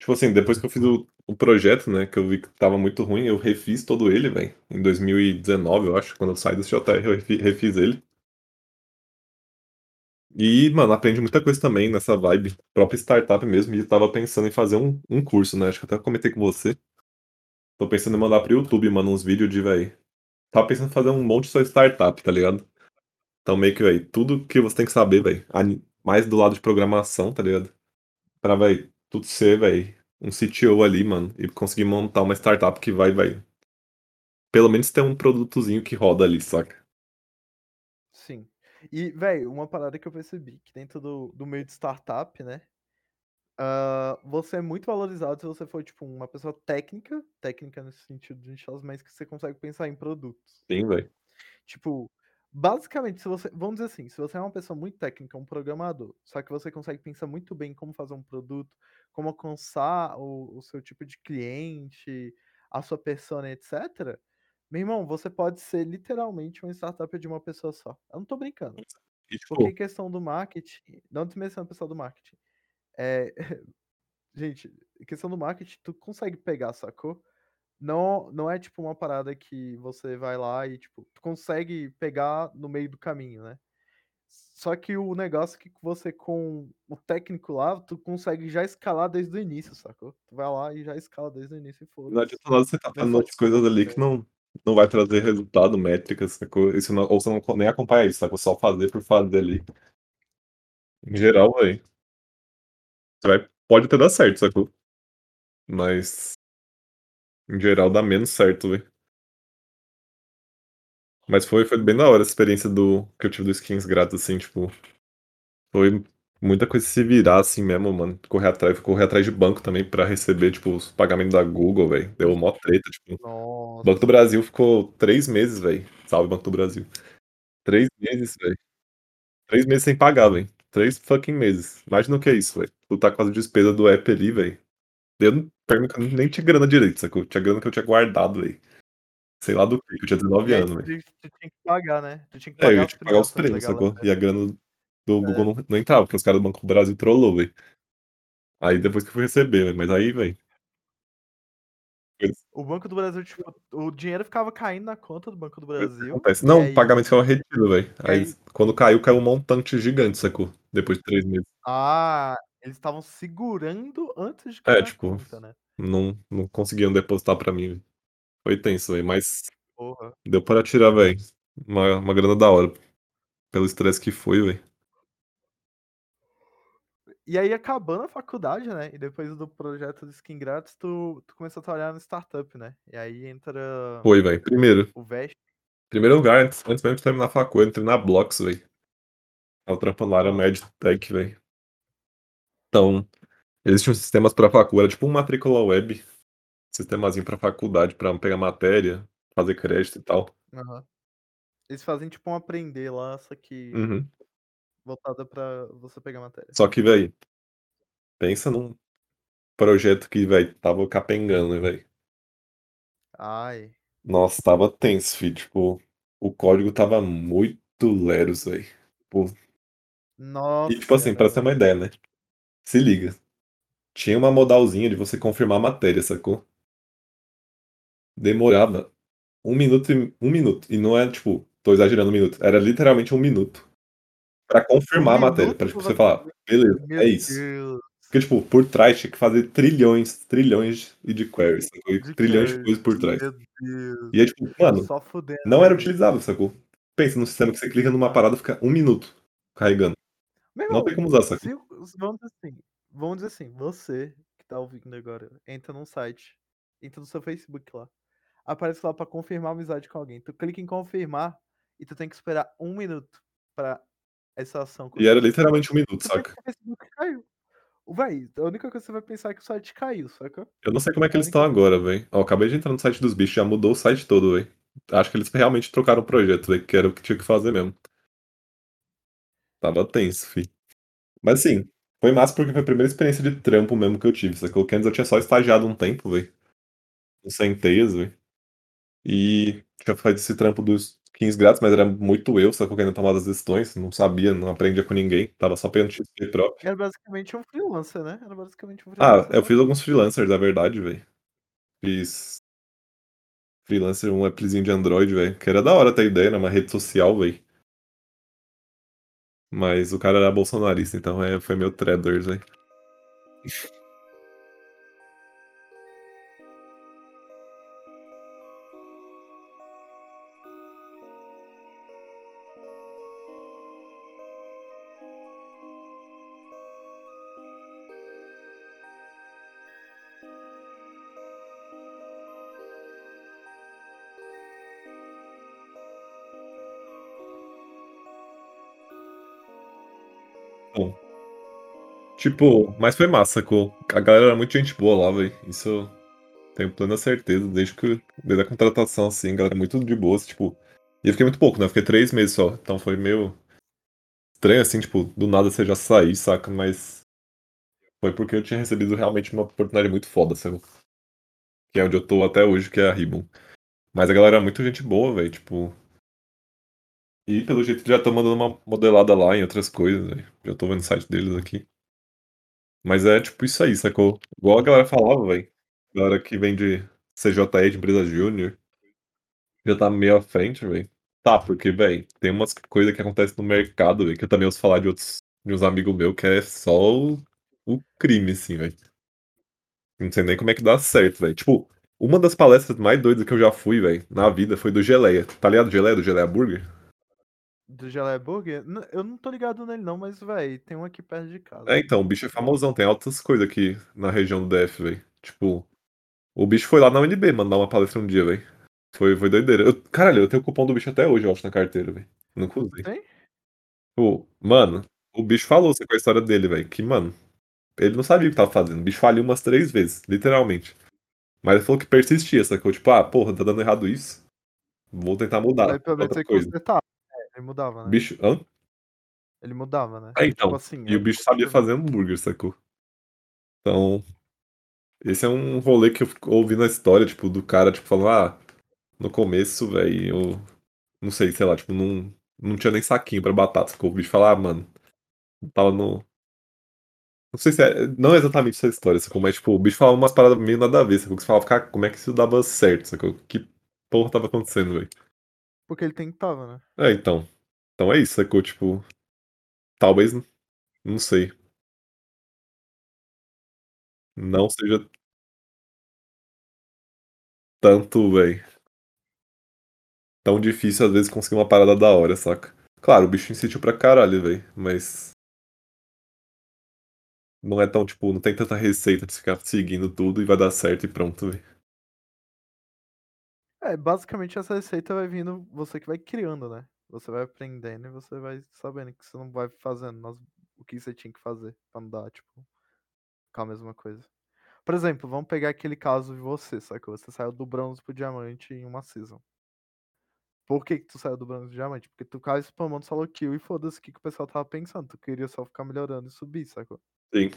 Tipo assim, depois que eu fiz o o projeto, né, que eu vi que estava muito ruim, eu refiz todo ele, velho, em 2019, eu acho, quando eu saí do CJR, eu refi refiz ele. E, mano, aprende muita coisa também nessa vibe, própria startup mesmo, e eu estava pensando em fazer um um curso, né, acho que até comentei com você. Tô pensando em mandar para o YouTube, mano, uns vídeos de, véi estava pensando em fazer um monte sobre startup, tá ligado. Então meio que, véi, tudo que você tem que saber, ani mais do lado de programação, tá ligado. Pra, véi, tudo ser, véi, um CTO ali, mano, e conseguir montar uma startup que vai vai pelo menos ter um produtozinho que roda ali, saca. Sim. E, véi, uma parada que eu percebi, que dentro do do meio de startup, né, hã, você é muito valorizado se você for, tipo, uma pessoa técnica, técnica nesse sentido de mas que você consegue pensar em produtos. Sim, véi. Tipo, basicamente, se você vamos dizer assim, se você é uma pessoa muito técnica, um programador, só que você consegue pensar muito bem como fazer um produto, como alcançar o o seu tipo de cliente, a sua persona, etcétera, meu irmão, você pode ser literalmente uma startup de uma pessoa só. Eu não tô brincando. E Porque questão do marketing não desmerecendo o pessoal do marketing, eh, gente, questão do marketing, tu consegue pegar, sacou. Não não é tipo uma parada que você vai lá e, tipo, tu consegue pegar no meio do caminho, né. Só que o negócio é que você com o técnico lá, tu consegue já escalar desde o início, sacou. Tu vai lá e já escala desde o início e Não foda-se. adianta nada você Não é fazendo outras coisas ali que não não vai trazer resultado, métricas, sacou. Isso não ou você não nem acompanha isso, sacou, só fazer por fazer ali. Em geral, você vai pode até dar certo, sacou. Mas em geral dá menos certo, véi. Mas foi foi bem da hora essa experiência do que eu tive do skins grátis, assim, tipo, foi muita coisa se virar, assim, mesmo, mano, correr atrás correr atrás de banco também pra receber, tipo, os pagamento da Google, véi, deu mó treta, tipo, Banco do Nossa. Brasil ficou 3 meses, véi, salve Banco do Brasil. 3 meses, véi. 3 meses sem pagar, véi, 3 fucking meses. Imagina o que é isso, véi, tu tá com as despesa do app ali, véi, eu não nem tinha grana direito, sacou, tinha grana que eu tinha guardado, véi. Sei lá do que, eu tinha E 19 aí anos, tu tinha tu tinha que pagar, né, tu tinha que É, eu pagar ia as ter que pagar os da prêmios, sacou. E a grana do Google É. não não entrava, porque os cara do Banco do Brasil trollou, véi. Aí depois que eu fui receber, mas aí, Pois. O Banco do Brasil, tipo, o dinheiro ficava caindo na conta do Banco do o que Brasil, acontece. Não, o aí pagamento ficava retido, e Aí aí quando caiu, caiu um montante gigante, sacou, depois de 3 meses. Ah, eles estavam segurando antes de É, tipo, conta, né. não não conseguiam depositar pra mim. Foi tenso, véi, mas Porra. deu pra tirar, véi, uma uma grana da hora, pelo estresse que foi, véi. E aí acabando a faculdade, né, e depois do projeto do skin grátis, tu tu começou a trabalhar no startup, né, e aí entra Foi, véi, primeiro o Vest primeiro lugar, antes antes mesmo de terminar a facu, eu entrei na Blox, véi. Estava trampando lá, era Hã. EdTech, véi. Então, existiam sistemas pra facu, era tipo um matrícula web, sistemazinho pra faculdade, pra pegar matéria, fazer crédito e tal. Aham. Eles fazem tipo um aprender lá, só que Uhum. voltada pra você pegar matéria. Só que, véi pensa num projeto que, véi, estava capengando, véi. Ai. Nossa, estava tenso, fi, tipo, o código estava muito leros. Pô E, Nossa tipo assim, pra ter uma ideia, né, se liga, tinha uma modalzinha de você confirmar a matéria, sacou. Demorava 1 minuto e 1 minuto, e não é tipo, tô exagerando 1 minuto, era literalmente 1 minuto pra 1 confirmar a matéria, pra, tipo, você falar: "Beleza, meu é isso". Deus. Porque, tipo, por trás tinha que fazer trilhões, trilhões e de queries, sacou, e De trilhões de queries, coisas por trás. meu Deus. E aí, tipo, mano, fudendo não era utilizável, sacou. Pensa num sistema que você clica numa parada, fica 1 minuto carregando. Não tem como usar, se o vamos dizer assim vamos dizer assim, você que tá ouvindo agora, entra num site, entra no seu Facebook lá, aparece lá pra confirmar amizade com alguém, tu clica em confirmar, e tu tem que esperar 1 minuto pra essa ação E era literalmente 1 minuto, saca. o Facebook caiu. Véi, a única coisa que você vai pensar é que o site caiu, saca. Eu não sei como é que eles estão agora, véi. Ó, acabei de entrar no site dos bichos, já mudou o site todo, véi. Acho que eles realmente trocaram o projeto, véi, que era o que tinha que fazer mesmo. Estava tenso, fi. Mas assim, foi massa, porque foi a primeira experiência de trampo mesmo que eu tive, sacou, que antes eu tinha só estagiado um tempo, véi, no Centellas, véi. E tinha feito esse trampo dos skins grátis, mas era muito eu, só que eu querendo tomar as decisões, não sabia, não aprendia com ninguém, estava só pegando XP próprio. Era basicamente um freelancer, né? Era basicamente um Ah, freelancer. eu só. fiz alguns freelancers, na verdade, velho. Fiz freelancer, um appzinho de Android, velho, que era da hora ter ideia, era uma rede social, velho. Mas o cara era bolsonarista, então é, foi meu traders, velho. Tipo, mas foi massa, sacou? A galera era muito gente boa lá, velho. Isso tenho plena certeza, desde que desde a contratação, assim, galera é muito de boa, tipo. E eu fiquei muito pouco, né? Eu fiquei três meses só. Então foi meio estranho, assim, tipo, do nada você já sair, saca? Mas foi porque eu tinha recebido realmente uma oportunidade muito foda, sabe? Que é onde eu tô até hoje, que é a Ribbon. Mas a galera é muito gente boa, velho, tipo. E pelo jeito já tô mandando uma modelada lá em outras coisas, velho. Já tô vendo o site deles aqui. Mas é tipo isso aí, sacou? Igual a galera falava, velho. Galera que vem de CJE, de empresa júnior, já tá meio à frente, velho. Tá, porque, velho, tem umas coisas que acontecem no mercado, velho, que eu também ouço falar de outros, de uns amigos meus, que é só o, o crime, assim, velho. Não sei nem como é que dá certo, velho. Tipo, uma das palestras mais doidas que eu já fui, velho, na vida foi do Geleia. Tá ligado Geleia, do Geleia Burger? Do Gelé Burger? Eu não tô ligado nele não, mas, véi, tem um aqui perto de casa. É, então, o bicho é famosão, tem altas coisas aqui na região do DF, velho. Tipo, o bicho foi lá na UNB mandar uma palestra um dia, velho. Foi, foi doideira. Eu, caralho, eu tenho o cupom do bicho até hoje, eu acho, na carteira, velho. Nunca usei. Tem? Pô, mano, o bicho falou com a história dele, velho. Que, mano, ele não sabia o que tava fazendo. O bicho faliu umas três vezes, literalmente. Mas ele falou que persistia, sacou? Tipo, ah, porra, tá dando errado isso. Vou tentar mudar. Mas pelo menos Outra coisa. Ele mudava, né? bicho. Hã? Ele mudava, né? É, então. Tipo assim. E o bicho sabia fazer hambúrguer, sacou? Então. Esse é um rolê que eu fico ouvindo a história, tipo, do cara, tipo, falando, ah, no começo, velho, eu. Não sei, sei lá, tipo, não, não tinha nem saquinho pra batata. Ficou o bicho falar, ah, mano, tava no. Não sei se é. Não é exatamente essa história, sacou? Mas, tipo, o bicho falava umas paradas meio nada a ver, sacou? Que você falava, cara, como é que isso dava certo, sacou? Que porra tava acontecendo, velho? Porque ele tentava, né? É, então. Então é isso, sacou? Tipo. Talvez. Não sei. Não seja tanto, velho. Tão difícil às vezes conseguir uma parada da hora, saca? Claro, o bicho insistiu pra caralho, velho. Mas. Não é tão, tipo, não tem tanta receita de ficar seguindo tudo e vai dar certo e pronto, velho. É, basicamente essa receita vai vindo, você que vai criando, né? Você vai aprendendo e você vai sabendo que você não vai fazendo o que você tinha que fazer pra não dar, tipo, ficar a mesma coisa. Por exemplo, vamos pegar aquele caso de você, sacou? Você saiu do bronze pro diamante em uma season. Por que, que tu saiu do bronze pro diamante? Porque tu ficava spamando solo kill e foda-se o que, que o pessoal tava pensando. Tu queria só ficar melhorando e subir, sacou? Sim.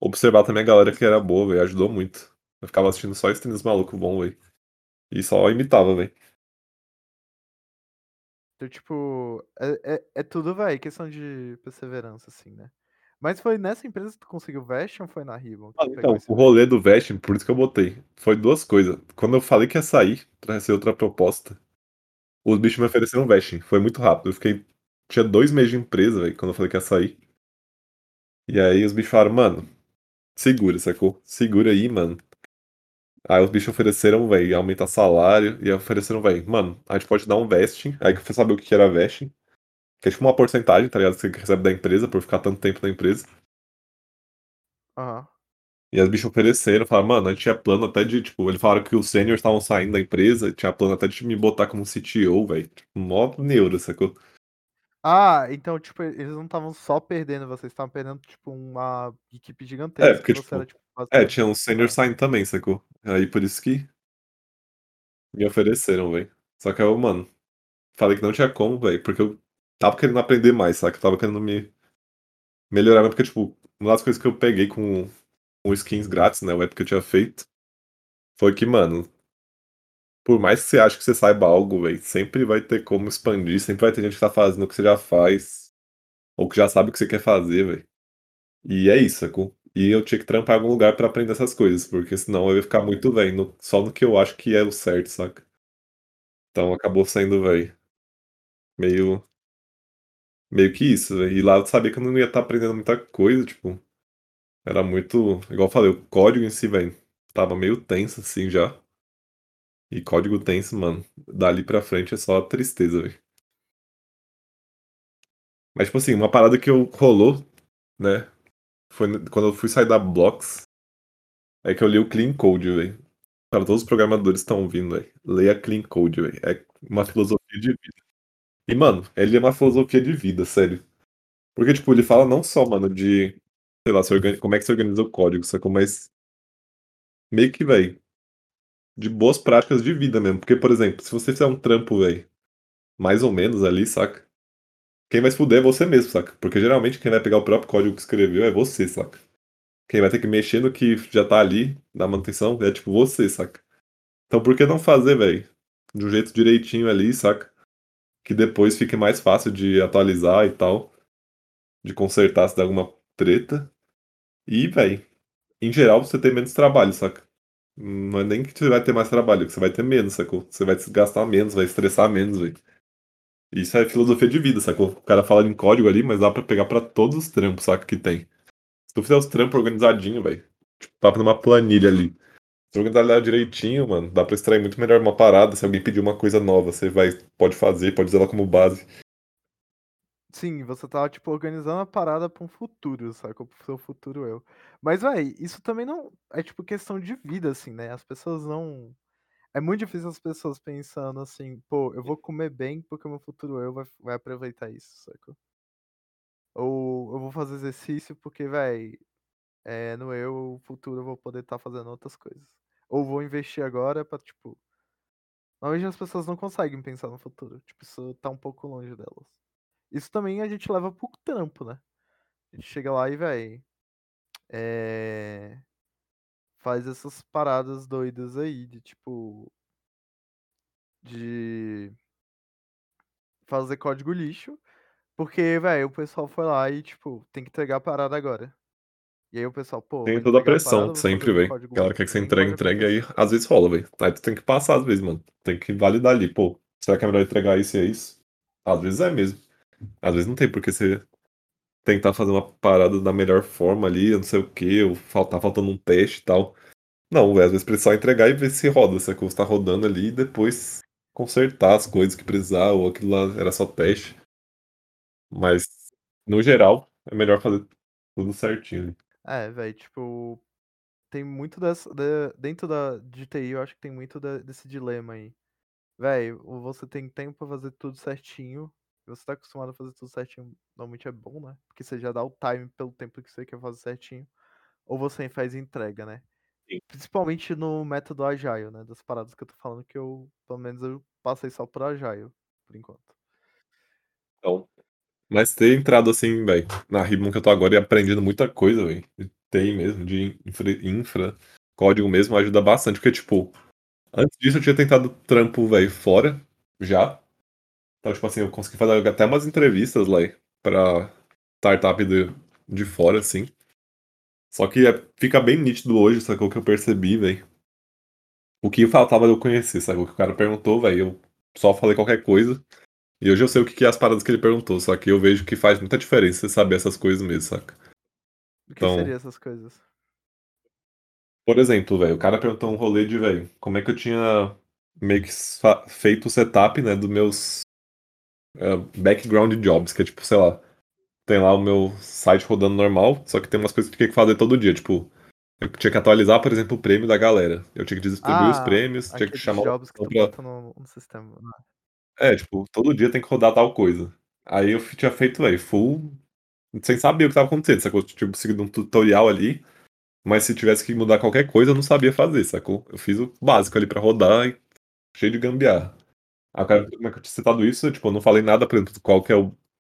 Observar também a galera que era boa, velho, ajudou muito. Eu ficava assistindo só streams malucos bom, velho. E só imitava, velho. Então, tipo, é, é, é tudo, velho, questão de perseverança, assim, né? Mas foi nessa empresa que tu conseguiu Vest ou foi na Ribbon? Ah, então, o rolê do Vesting, por isso que eu botei, foi duas coisas. Quando eu falei que ia sair pra receber outra proposta, os bichos me ofereceram Vesting. Foi muito rápido. Eu fiquei. Tinha dois meses de empresa, velho, quando eu falei que ia sair. E aí os bichos falaram, mano, segura, sacou? Segura aí, mano. Aí os bichos ofereceram, velho, aumentar salário. E ofereceram, velho, mano, a gente pode dar um vesting. Aí que eu fui saber o que era vesting. Que é tipo uma porcentagem, tá ligado? Que você recebe da empresa por ficar tanto tempo na empresa. Aham. E as bichos ofereceram, falaram, mano, a gente tinha plano até de, tipo, eles falaram que os seniors estavam saindo da empresa, tinha plano até de me botar como CTO, velho. Tipo, mó neuro, sacou? Ah, então, tipo, eles não estavam só perdendo, vocês estavam perdendo, tipo, uma equipe É, gigantesca. porque, e você tipo, era, tipo, é, tinha uns seniors ah, saindo também, sacou? Aí por isso que me ofereceram, velho. Só que eu, mano, falei que não tinha como, velho, porque eu tava querendo aprender mais, saca? Eu tava querendo me melhorar, porque, tipo, uma das coisas que eu peguei com, com skins grátis, né, o app que eu tinha feito, foi que, mano, por mais que você ache que você saiba algo, velho, sempre vai ter como expandir, sempre vai ter gente que tá fazendo o que você já faz, ou que já sabe o que você quer fazer, velho. E é isso, sacou? E eu tinha que trampar em algum lugar pra aprender essas coisas, porque senão eu ia ficar muito, velho, só no que eu acho que é o certo, saca? Então acabou sendo, velho, meio. Meio que isso, velho. E lá eu sabia que eu não ia estar aprendendo muita coisa, tipo. Era muito. Igual eu falei, o código em si, velho, tava meio tenso assim já. E código tenso, mano, dali pra frente é só tristeza, velho. Mas, tipo assim, uma parada que eu rolou, né? Foi quando eu fui sair da Blocks. É que eu li o Clean Code, velho. Para todos os programadores estão ouvindo, velho. Leia Clean Code, velho. É uma filosofia de vida. E, mano, ele é uma filosofia de vida, sério. Porque, tipo, ele fala não só, mano, de. Sei lá, se organi- como é que se organiza o código, sacou? Mas. Meio que, velho. De boas práticas de vida mesmo. Porque, por exemplo, se você fizer um trampo, velho. Mais ou menos ali, saca? Quem vai se fuder é você mesmo, saca? Porque geralmente quem vai pegar o próprio código que escreveu é você, saca? Quem vai ter que mexer no que já tá ali, na manutenção, é tipo você, saca? Então por que não fazer, velho? De um jeito direitinho ali, saca? Que depois fique mais fácil de atualizar e tal. De consertar se der alguma treta. E, velho, em geral você tem menos trabalho, saca? Não é nem que você vai ter mais trabalho, que você vai ter menos, sacou? Você vai gastar menos, vai estressar menos, velho. Isso é filosofia de vida, sacou? O cara fala em código ali, mas dá pra pegar pra todos os trampos, saca, que tem. Se tu fizer os trampos organizadinho, velho, tipo, papo numa planilha ali. Se organizar lá direitinho, mano, dá pra extrair muito melhor uma parada. Se alguém pedir uma coisa nova, você vai, pode fazer, pode usar ela como base. Sim, você tá, tipo, organizando a parada pra um futuro, saca? Pro seu futuro eu. Mas, véi, isso também não. É, tipo, questão de vida, assim, né? As pessoas não. É muito difícil as pessoas pensando assim, pô, eu vou comer bem porque o meu futuro eu vai, vai aproveitar isso, saca? Ou eu vou fazer exercício porque, véi, é, no eu, futuro eu vou poder estar fazendo outras coisas. Ou vou investir agora pra, tipo. Normalmente as pessoas não conseguem pensar no futuro. Tipo, isso tá um pouco longe delas. Isso também a gente leva pro trampo, né? A gente chega lá e, véi. É... Faz essas paradas doidas aí, de tipo. De fazer código lixo. Porque, velho, o pessoal foi lá e, tipo, tem que entregar a parada agora. E aí o pessoal, pô, Tem toda a entregar a pressão, parada, sempre, velho. código Aquela que você pode entrega aí. Às vezes rola, velho. Aí tu tem que passar, às vezes, mano. Tem que validar ali, pô. Será que é melhor entregar isso e é isso? Às vezes é mesmo. Às vezes não tem, porque você tentar fazer uma parada da melhor forma ali, eu não sei o que, tá faltando um teste e tal. Não, às vezes precisa entregar e ver se roda, se a coisa tá rodando ali e depois consertar as coisas que precisar, ou aquilo lá era só teste. Mas, no geral, é melhor fazer tudo certinho. É, velho, tipo, tem muito dessa. da- dentro da, de TI, eu acho que tem muito desse dilema aí. Velho, você tem tempo pra fazer tudo certinho. Você tá acostumado a fazer tudo certinho, normalmente é bom, né? Porque você já dá o time pelo tempo que você quer fazer certinho. Ou você faz entrega, né? Sim. Principalmente no método Agile, né? Das paradas que eu tô falando que eu, pelo menos, eu passei só por Agile, por enquanto. Então, mas ter entrado assim, velho, na Ribbon que eu tô agora e aprendendo muita coisa, velho. TI mesmo, de infra, infra, código mesmo, ajuda bastante, porque, tipo, antes disso eu tinha tentado trampo, velho, fora, já. Então, tipo assim, eu consegui fazer até umas entrevistas lá pra startup de, de fora, assim. Só que é- fica bem nítido hoje, sacou? Que eu percebi, velho. O que faltava eu conhecer, sacou? O que o cara perguntou, velho, eu só falei qualquer coisa. E hoje eu sei o que que é as paradas que ele perguntou, só que eu vejo que faz muita diferença você saber essas coisas mesmo, saca? O que Então- seriam essas coisas? Por exemplo, velho, o cara perguntou um rolê de, velho, como é que eu tinha meio que feito o setup, né, dos meus eh, background jobs, que é tipo, sei lá, tem lá o meu site rodando normal, só que tem umas coisas que eu tinha que fazer todo dia, tipo, eu tinha que atualizar, por exemplo, o prêmio da galera. Eu tinha que distribuir os Ah, prêmios, tinha que chamar jobs que pra- no, no sistema. né? É, tipo, todo dia tem que rodar tal coisa. Aí eu tinha feito, velho, full, sem saber o que tava acontecendo, sacou? Tipo, seguindo um tutorial ali, mas se tivesse que mudar qualquer coisa, eu não sabia fazer, sacou? Eu fiz o básico ali pra rodar e cheio de gambiarra. O cara como é que eu tinha citado isso, tipo, eu não falei nada, por exemplo, qual que é o,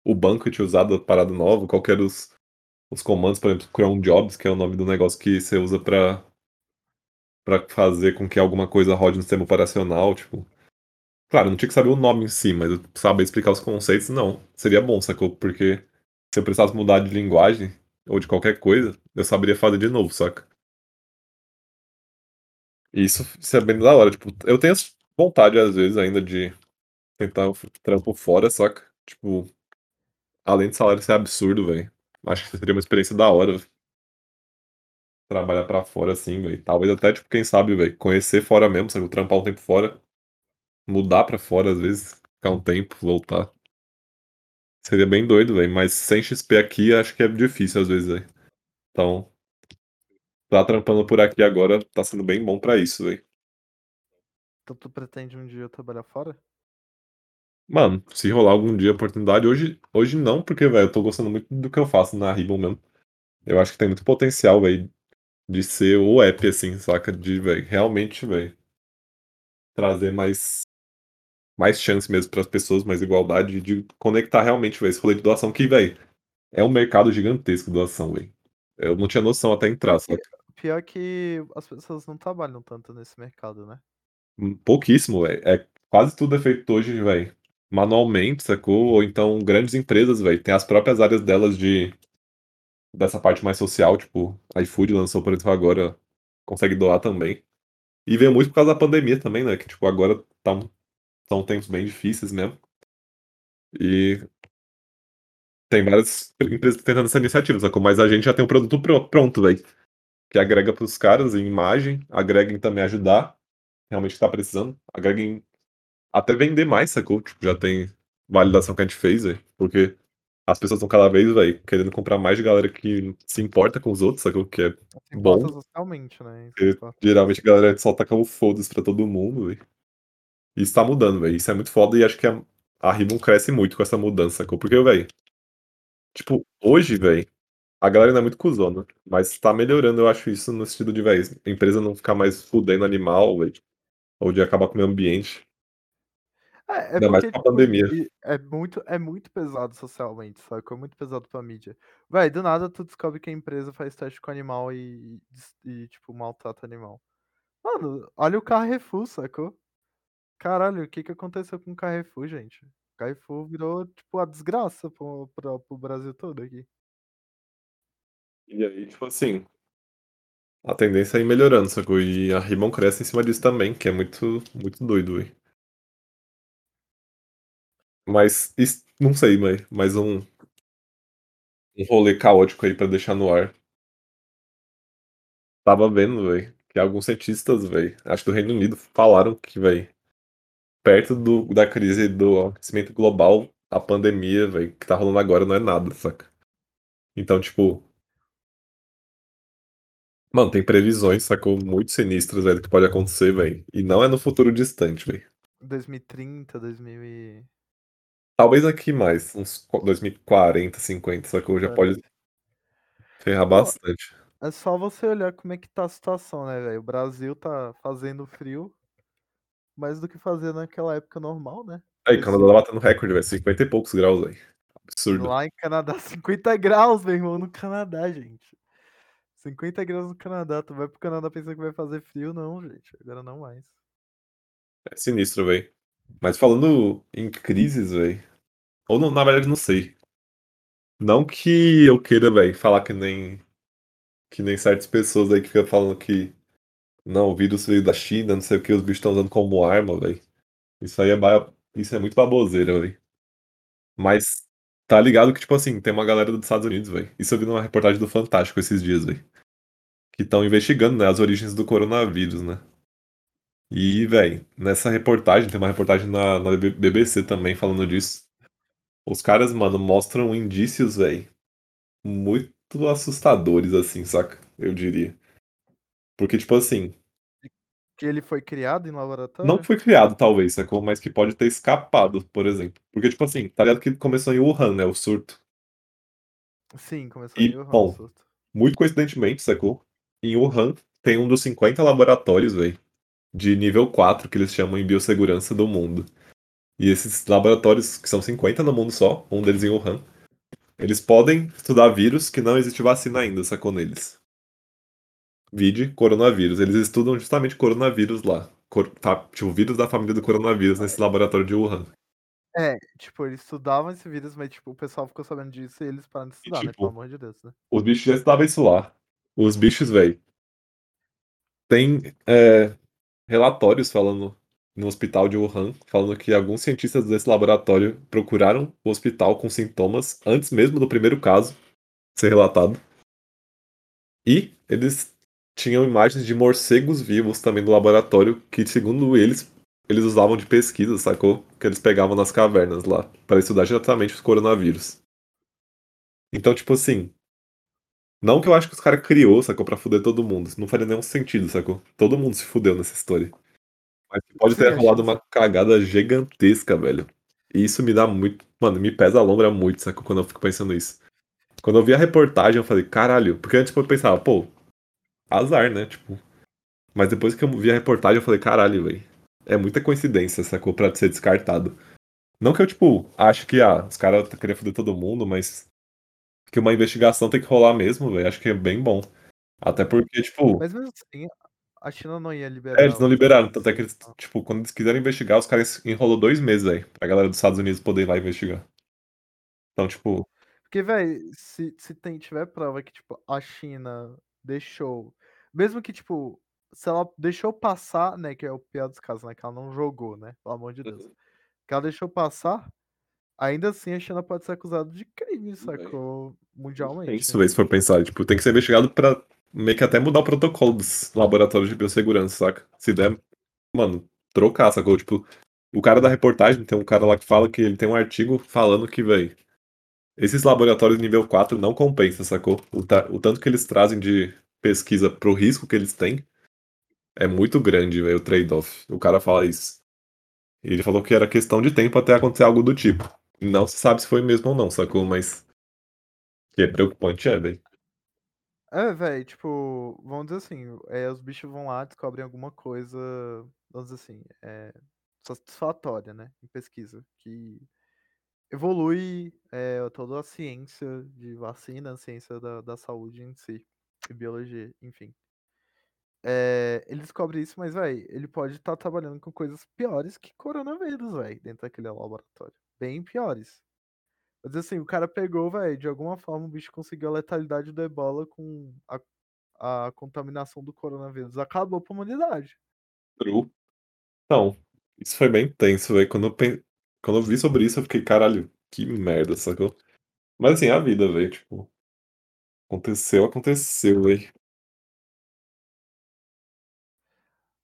o banco que tinha usado, a parada nova, qual que os, os comandos, por exemplo, cron jobs, que é o nome do negócio que você usa pra, pra fazer com que alguma coisa rode no sistema operacional, tipo. Claro, não tinha que saber o nome em si, mas saber explicar os conceitos, não. Seria bom, sacou? Porque se eu precisasse mudar de linguagem ou de qualquer coisa, eu saberia fazer de novo, saca? Isso, isso é bem da hora. Tipo, eu tenho vontade, às vezes, ainda de tentar um trampo fora, saca? Tipo, além de salário ser absurdo, velho. Acho que seria uma experiência da hora. Trabalhar pra fora, assim, velho. Talvez até, tipo, quem sabe, velho, conhecer fora mesmo, sabe? Trampar um tempo fora. Mudar pra fora, às vezes. Ficar um tempo, voltar. Seria bem doido, velho. Mas sem XP aqui, acho que é difícil, às vezes, velho. Então, tá trampando por aqui agora tá sendo bem bom pra isso, velho. Então tu pretende um dia trabalhar fora? Mano, se rolar algum dia a oportunidade, hoje, hoje não, porque, velho, eu tô gostando muito do que eu faço na Ribbon mesmo. Eu acho que tem muito potencial, velho, de ser o app, assim, saca? De, velho, realmente, velho, trazer mais, mais chance mesmo pras pessoas, mais igualdade, de conectar realmente, velho, esse rolê de doação, que, velho, é um mercado gigantesco doação, velho. Eu não tinha noção até entrar, saca? Pior que as pessoas não trabalham tanto nesse mercado, né? Pouquíssimo, velho. É, quase tudo é feito hoje, velho, manualmente, sacou? Ou então grandes empresas, velho, tem as próprias áreas delas de dessa parte mais social, tipo, a iFood lançou, por exemplo, agora consegue doar também. E veio muito por causa da pandemia também, né? Que, tipo, agora tá, são tempos bem difíceis mesmo. E tem várias empresas tentando essa iniciativa, sacou? Mas a gente já tem um produto pronto, velho. Que agrega pros caras em imagem, agrega em também ajudar, realmente tá precisando, agrega em até vender mais, sacou? Tipo, já tem validação que a gente fez, velho. Porque as pessoas estão cada vez, velho, querendo comprar mais de galera que se importa com os outros, sacou? Que é Se bom. socialmente, né? Que Porque geralmente a galera só taca o foda-se pra todo mundo, velho. Isso tá mudando, velho. Isso é muito foda e acho que a, a Ribbon cresce muito com essa mudança, sacou? Porque, velho, tipo, hoje, velho, a galera ainda é muito cuzona, mas tá melhorando, eu acho isso no sentido de, velho, a empresa não ficar mais fudendo animal, velho, ou de acabar com o meio ambiente. É, é Ainda mais com a tipo, pandemia. e- é muito, é muito pesado socialmente, sabe? É muito pesado pra mídia. Véi, do nada tu descobre que a empresa faz teste com animal e, e, e, tipo, maltrata animal. Mano, olha o Carrefour, sacou? Caralho, o que que aconteceu com o Carrefour, gente? O Carrefour virou, tipo, a desgraça pro, pro, pro Brasil todo aqui. E aí, tipo assim, a tendência é ir melhorando, sacou? E a Ribbon cresce em cima disso também, que é muito, muito doido, velho. Mas, is- não sei, mas mais um, um rolê caótico aí pra deixar no ar. Tava vendo, velho, que alguns cientistas, velho, acho que do Reino Unido, falaram que, velho, perto do, da crise do aquecimento global, a pandemia, velho, que tá rolando agora não é nada, saca? Então, tipo. Mano, tem previsões, sacou? Muito sinistras, velho, que pode acontecer, velho. E não é no futuro distante, velho. 2030, 2000 e... Talvez aqui mais, uns 2040, 50, sacou? Já pode ferrar bastante. é só você olhar como é que tá a situação, né, velho? O Brasil tá fazendo frio mais do que fazia naquela época normal, né? Aí, Esse- Canadá tá batendo recorde, velho. 50 e poucos graus, velho. Absurdo. Lá em Canadá, 50 graus, meu irmão, no Canadá, gente. 50 graus no Canadá. Tu vai pro Canadá pensando que vai fazer frio? Não, gente. Agora não mais. É sinistro, velho. Mas falando em crises, velho. Ou não, na verdade, não sei. Não que eu queira, velho, falar que nem. Que nem certas pessoas aí que ficam falando que. Não, o vírus veio da China, não sei o que, os bichos estão usando como arma, velho. Isso aí é, ba... Isso é muito baboseira, velho. Mas tá ligado que, tipo assim, tem uma galera dos Estados Unidos, velho. Isso eu vi numa reportagem do Fantástico esses dias, velho. Que estão investigando, né, as origens do coronavírus, né? E, velho, nessa reportagem, tem uma reportagem na, na BBC também falando disso. Os caras, mano, mostram indícios, velho, muito assustadores, assim, saca? Eu diria. Porque, tipo assim, Que ele foi criado em não laboratório? foi criado, talvez, sacou? Mas que pode ter escapado, por exemplo. Porque, tipo assim, tá ligado que começou em Wuhan, né, o surto. Sim, começou E, em Wuhan, bom. Muito coincidentemente, sacou? Em Wuhan tem um dos 50 laboratórios, velho, de nível 4, que eles chamam em biossegurança do mundo. E esses laboratórios, que são 50 no mundo só, um deles em Wuhan, eles podem estudar vírus que não existe vacina ainda, sacou neles. Vide coronavírus. Eles estudam justamente coronavírus lá. Cor, tá, tipo, vírus da família do coronavírus nesse laboratório de Wuhan. É, tipo, eles estudavam esse vírus, mas tipo, o pessoal ficou sabendo disso e eles pararam de E, estudar, né? Pelo tipo, amor de Deus, né? os bichos já estudavam isso lá. Os bichos, velho. Tem é, relatórios falando no hospital de Wuhan, falando que alguns cientistas desse laboratório procuraram o hospital com sintomas antes mesmo do primeiro caso ser relatado. E eles tinham imagens de morcegos vivos também no laboratório, que segundo eles, eles usavam de pesquisa, sacou? Que eles pegavam nas cavernas lá, para estudar diretamente os coronavírus. Então, tipo assim. Não que eu acho que os caras criou, sacou? Pra fuder todo mundo. Isso não faria nenhum sentido, sacou? Todo mundo se fudeu nessa história. Mas pode ter rolado uma cagada gigantesca, velho. E isso me dá muito. Mano, me pesa a lombra muito, sacou? Quando eu fico pensando isso. Quando eu vi a reportagem, eu falei, caralho. Porque antes eu pensava, pô, azar, né? Tipo. Mas depois que eu vi a reportagem, eu falei, caralho, velho. É muita coincidência, sacou? Pra ser descartado. Não que eu, tipo, acho que, ah, os caras queriam foder todo mundo, mas. Que uma investigação tem que rolar mesmo, velho. Acho que é bem bom. Até porque, tipo. Mas mesmo assim, a China não ia liberar. É, eles não liberaram. Tanto é que eles, assim, tipo, quando eles quiseram investigar, os caras enrolou dois meses aí. Pra galera dos Estados Unidos poder ir lá investigar. Então, tipo. Porque, velho, se, se tem, tiver prova que, tipo, a China deixou. Mesmo que, tipo, se ela deixou passar, né? Que é o pior dos casos, né? Que ela não jogou, né? Pelo amor de Deus. Que ela deixou passar, ainda assim a China pode ser acusada de crime, sacou? É Mundialmente. isso, velho, se for pensar. Tipo, tem que ser investigado pra meio que até mudar o protocolo dos laboratórios de biossegurança, saca? Se der, mano, trocar, sacou? Tipo, o cara da reportagem, tem um cara lá que fala que ele tem um artigo falando que, velho, esses laboratórios nível 4 não compensa, sacou? O, ta- o tanto que eles trazem de pesquisa pro risco que eles têm é muito grande, velho, o trade-off. O cara fala isso. E ele falou que era questão de tempo até acontecer algo do tipo. Não se sabe se foi mesmo ou não, sacou? Mas. Que é preocupante, é, velho. É, velho, tipo, vamos dizer assim, é, os bichos vão lá, descobrem alguma coisa, vamos dizer assim, é, satisfatória, né, em pesquisa, que evolui é, toda a ciência de vacina, a ciência da, da saúde em si, e biologia, enfim. É, ele descobre isso, mas, velho, ele pode estar trabalhando com coisas piores que coronavírus, velho, dentro daquele laboratório. Bem piores. Mas assim, o cara pegou, velho, de alguma forma o bicho conseguiu a letalidade do ebola com a, a contaminação do coronavírus. Acabou pra humanidade. True. Então, isso foi bem tenso, velho. Quando, eu pen- Quando eu vi sobre isso, eu fiquei, caralho, que merda, sacou? Mas assim, é a vida, velho, tipo. Aconteceu, aconteceu, velho.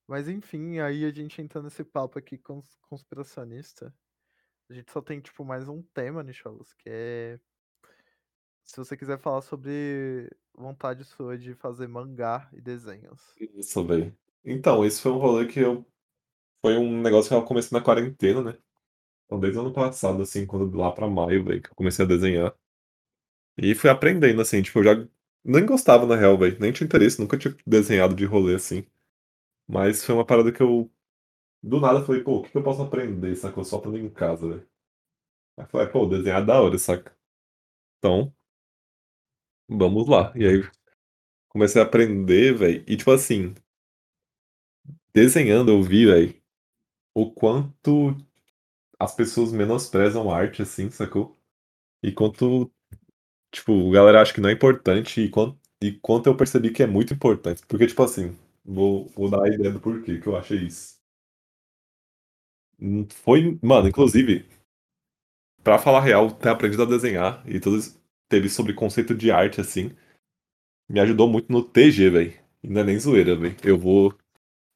Mas enfim, aí a gente entra nesse papo aqui cons- conspiracionista. A gente só tem, tipo, mais um tema, Nicholas, que é. Se você quiser falar sobre vontade sua de fazer mangá e desenhos. Isso, velho. Então, esse foi um rolê que eu. Foi um negócio que eu comecei na quarentena, né? Então, desde o ano passado, assim, quando lá pra maio, velho, que eu comecei a desenhar. E fui aprendendo, assim, tipo, eu já nem gostava, na real, velho. Nem tinha interesse, nunca tinha desenhado de rolê assim. Mas foi uma parada que eu. Do nada falei, pô, o que que eu posso aprender, sacou? Só aprender em casa, velho. Aí falei, pô, desenhar é da hora, saca? Então, vamos lá. E aí comecei a aprender, velho. E tipo assim, desenhando eu vi, velho, o quanto as pessoas menosprezam arte, assim, sacou? E quanto, tipo, a galera acha que não é importante e quanto, e quanto eu percebi que é muito importante. Porque, tipo assim, vou, vou dar a ideia do porquê que eu achei isso. Foi, mano, inclusive, pra falar real, ter aprendido a desenhar e tudo isso, teve sobre conceito de arte, assim, me ajudou muito no TG, velho. Não é nem zoeira, velho. Eu vou,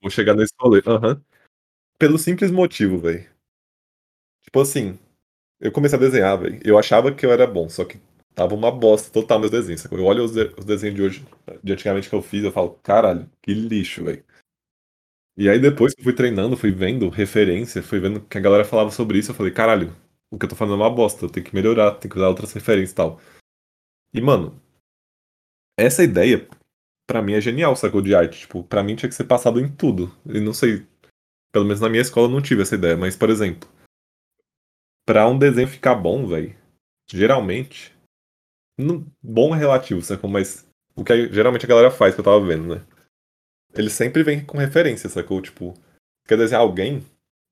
vou chegar nesse rolê. Aham. Pelo simples motivo, velho. Tipo assim, eu comecei a desenhar, velho. Eu achava que eu era bom, só que tava uma bosta total meus desenhos. Eu olho os, de- os desenhos de hoje, de antigamente que eu fiz, eu falo, caralho, que lixo, velho. E aí depois que eu fui treinando, fui vendo referência, fui vendo que a galera falava sobre isso, eu falei, caralho, o que eu tô falando é uma bosta, eu tenho que melhorar, tenho que usar outras referências e tal. E, mano, essa ideia, pra mim, é genial, sacou, de arte. Tipo, pra mim tinha que ser passado em tudo. E não sei, pelo menos na minha escola eu não tive essa ideia, mas, por exemplo, pra um desenho ficar bom, velho, geralmente, bom é relativo, sacou, mas o que geralmente a galera faz, que eu tava vendo, né? Ele sempre vem com referência, sacou? Tipo, quer desenhar alguém,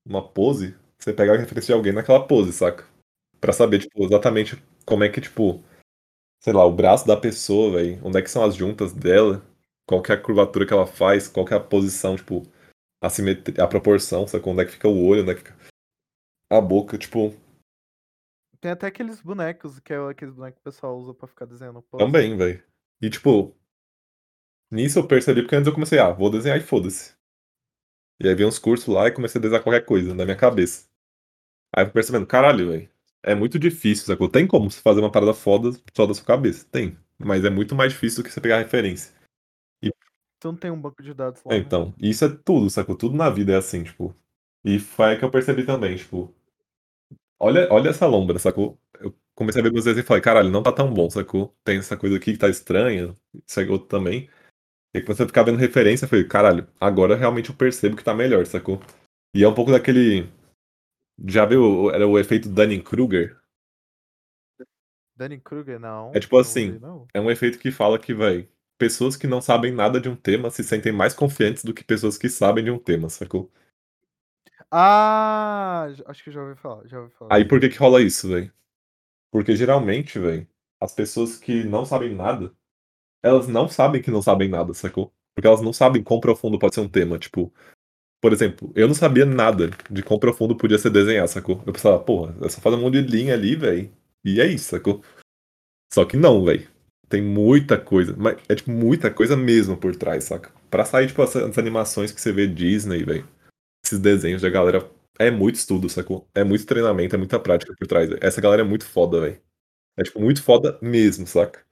uma pose, você pega a referência de alguém naquela pose, saca? Pra saber, tipo, exatamente como é que, tipo, sei lá, o braço da pessoa, velho, onde é que são as juntas dela, qual que é a curvatura que ela faz, qual que é a posição, tipo, a simetria, a proporção, sacou? Onde é que fica o olho, onde é que fica a boca, tipo, Tem até aqueles bonecos, que é aqueles bonecos que o pessoal usa pra ficar desenhando pose. também, velho. E, tipo, nisso eu percebi porque antes eu comecei, ah, vou desenhar e foda-se. E aí vi uns cursos lá e comecei a desenhar qualquer coisa na minha cabeça. Aí eu fui percebendo, caralho, velho, é muito difícil, sacou? Tem como você fazer uma parada foda só da sua cabeça, tem. Mas é muito mais difícil do que você pegar referência. Tu não tem um banco de dados lá. É, né? então, isso é tudo, sacou? Tudo na vida é assim, tipo. E foi aí que eu percebi também, tipo. Olha, olha essa lombra, sacou? Eu comecei a ver meus desenhos e falei, caralho, não tá tão bom, sacou? Tem essa coisa aqui que tá estranha, isso aí outro também. E quando você ficar vendo referência, eu falei, caralho, agora realmente eu percebo que tá melhor, sacou? E é um pouco daquele. Já viu? Era o efeito Dunning-Kruger? Danny Kruger, não. É tipo assim, não. É um efeito que fala que, vai pessoas que não sabem nada de um tema se sentem mais confiantes do que pessoas que sabem de um tema, sacou? Ah, acho que já ouvi falar, já ouvi falar. Aí por que que rola isso, velho? Porque geralmente, velho, as pessoas que não sabem nada, elas não sabem que não sabem nada, sacou? Porque elas não sabem quão profundo pode ser um tema. Tipo, por exemplo, eu não sabia nada de quão profundo podia ser desenhar, sacou? Eu pensava, porra, é só fazer um monte de linha ali, velho. E é isso, sacou? Só que não, velho. Tem muita coisa. Mas é tipo muita coisa mesmo por trás, saca? Pra sair, tipo, essas animações que você vê Disney, velho. Esses desenhos da galera. É muito estudo, sacou? É muito treinamento, é muita prática por trás. véi. Essa galera é muito foda, velho. É tipo muito foda mesmo, saca?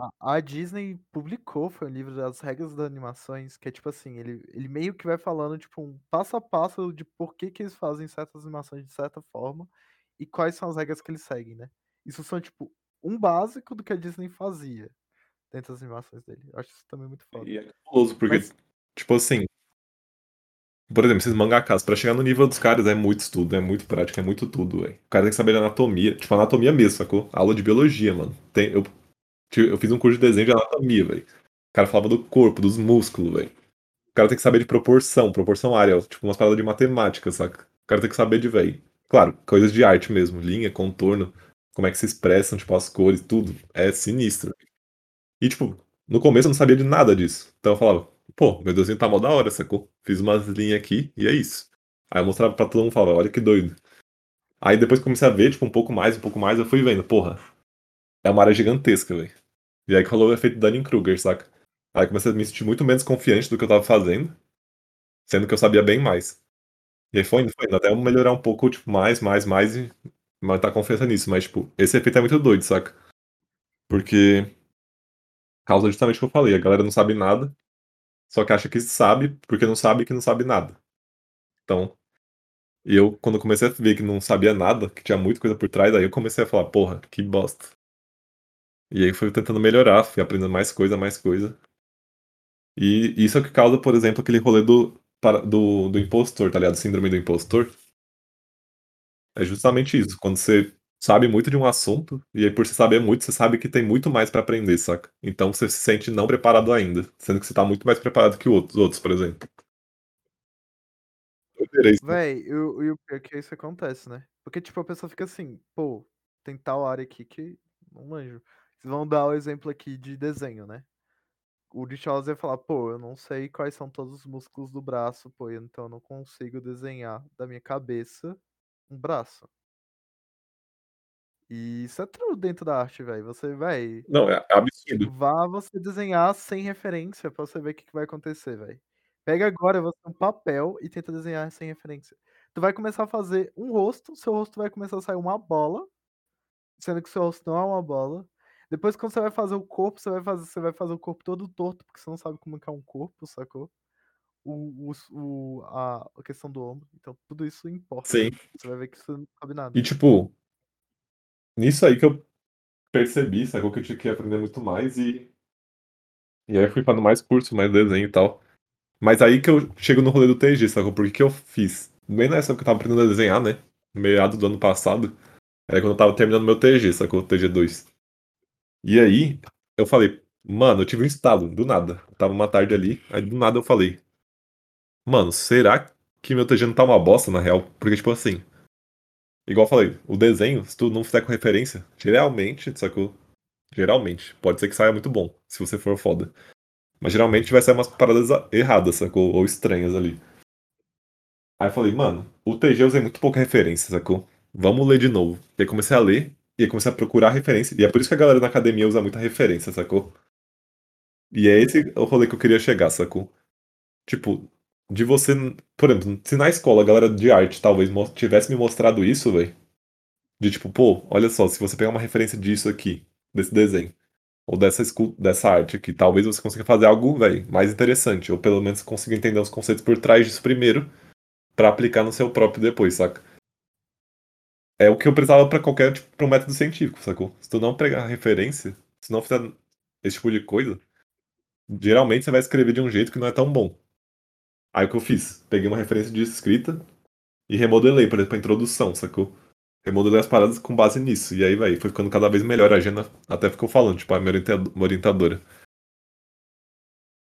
A, a Disney publicou, foi um livro das regras das animações, que é tipo assim, ele, ele meio que vai falando, tipo, um passo a passo de por que, que eles fazem certas animações de certa forma e quais são as regras que eles seguem, né? Isso são, tipo, um básico do que a Disney fazia dentro das animações dele. Eu acho isso também muito foda. E é cabuloso, porque, Mas- tipo assim. Por exemplo, esses mangakas, pra chegar no nível dos caras é muito estudo, é muito prática, é muito tudo, velho. O cara tem que saber de anatomia, tipo, anatomia mesmo, sacou? Aula de biologia, mano. Tem, eu, eu fiz um curso de desenho de anatomia, velho. O cara falava do corpo, dos músculos, velho. O cara tem que saber de proporção, proporção área, tipo, umas paradas de matemática, saca? O cara tem que saber de, velho. Claro, coisas de arte mesmo, linha, contorno, como é que se expressam, tipo, as cores, tudo. É sinistro. E, tipo, no começo eu não sabia de nada disso. Então eu falava, pô, meu desenho tá mó da hora, sacou? Fiz umas linhas aqui e é isso. Aí eu mostrava pra todo mundo e falava, olha que doido. Aí depois comecei a ver, tipo, um pouco mais, um pouco mais, eu fui vendo, porra, é uma área gigantesca, velho. E aí rolou o efeito Dunning-Kruger, saca? Aí comecei a me sentir muito menos confiante do que eu tava fazendo, sendo que eu sabia bem mais. E aí foi indo, foi indo, até melhorar um pouco, tipo, mais, mais, mais e manter confiança nisso. Mas, tipo, esse efeito é muito doido, saca? Porque causa justamente o que eu falei, a galera não sabe nada, só que acha que sabe, porque não sabe que não sabe nada. Então, eu, quando comecei a ver que não sabia nada, que tinha muita coisa por trás, aí eu comecei a falar, porra, que bosta. E aí fui tentando melhorar, fui aprendendo mais coisa, mais coisa. E isso é o que causa, por exemplo, aquele rolê do, para- do, do impostor, tá ligado? Síndrome do impostor. É justamente isso. Quando você sabe muito de um assunto, e aí por você saber muito, você sabe que tem muito mais pra aprender, saca? Então você se sente não preparado ainda, sendo que você tá muito mais preparado que outros, outros por exemplo. Véi, e o e o pior é que isso acontece, né? Porque, tipo, a pessoa fica assim, pô, tem tal área aqui que não manjo. Vocês vão dar o exemplo aqui de desenho, né? O Charles ia falar, pô, eu não sei quais são todos os músculos do braço, pô, então eu não consigo desenhar da minha cabeça um braço. E isso é true dentro da arte, velho. Você, véi, Não, é absurdo. vá você desenhar sem referência pra você ver o que, que vai acontecer, velho. Pega agora você um papel e tenta desenhar sem referência. Tu vai começar a fazer um rosto, seu rosto vai começar a sair uma bola, sendo que seu rosto não é uma bola. Depois, quando você vai fazer o corpo, você vai fazer, você vai fazer o corpo todo torto, porque você não sabe como que é um corpo, sacou? O, o, o- a, questão do ombro. Então, tudo isso importa. Sim. Você vai ver que isso não sabe nada. E tipo, nisso aí que eu percebi, sacou? Que eu tinha que aprender muito mais e. E aí eu fui fazendo mais curso, mais desenho e tal. Mas aí que eu chego no rolê do TG, sacou? Porque que eu fiz? Bem nessa época que eu tava aprendendo a desenhar, né? Meado do ano passado. Era quando eu tava terminando meu TG, sacou? TG2. E aí, eu falei, Mano, eu tive um estalo, do nada. Eu estava uma tarde ali, aí do nada eu falei: "Mano, será que meu TG não tá uma bosta na real?" Porque, tipo assim igual eu falei, o desenho, se tu não fizer com referência, geralmente, sacou? Geralmente, pode ser que saia muito bom, se você for foda. Mas geralmente vai sair umas paradas erradas, sacou? Ou estranhas ali. Aí eu falei: "Mano, o TG eu usei muito pouca referência, sacou? Vamos ler de novo." E aí comecei a ler, e aí comecei a procurar referência, e é por isso que a galera na academia usa muita referência, sacou? E é esse o rolê que eu queria chegar, sacou? Tipo, de você por exemplo, se na escola a galera de arte talvez tivesse me mostrado isso, velho, de tipo: "Pô, olha só, se você pegar uma referência disso aqui, desse desenho, ou dessa dessa arte aqui, talvez você consiga fazer algo, velho, mais interessante, ou pelo menos consiga entender os conceitos por trás disso primeiro, pra aplicar no seu próprio depois", saca? É o que eu precisava pra qualquer tipo para um método científico, sacou? Se tu não pegar referência, se não fizer esse tipo de coisa, geralmente você vai escrever de um jeito que não é tão bom. Aí o que eu fiz? Peguei uma referência de escrita e remodelei, por exemplo, a introdução, sacou? Remodelei as paradas com base nisso. E aí, velho, foi ficando cada vez melhor. A Gena até ficou falando, tipo, a minha orienta orientadora.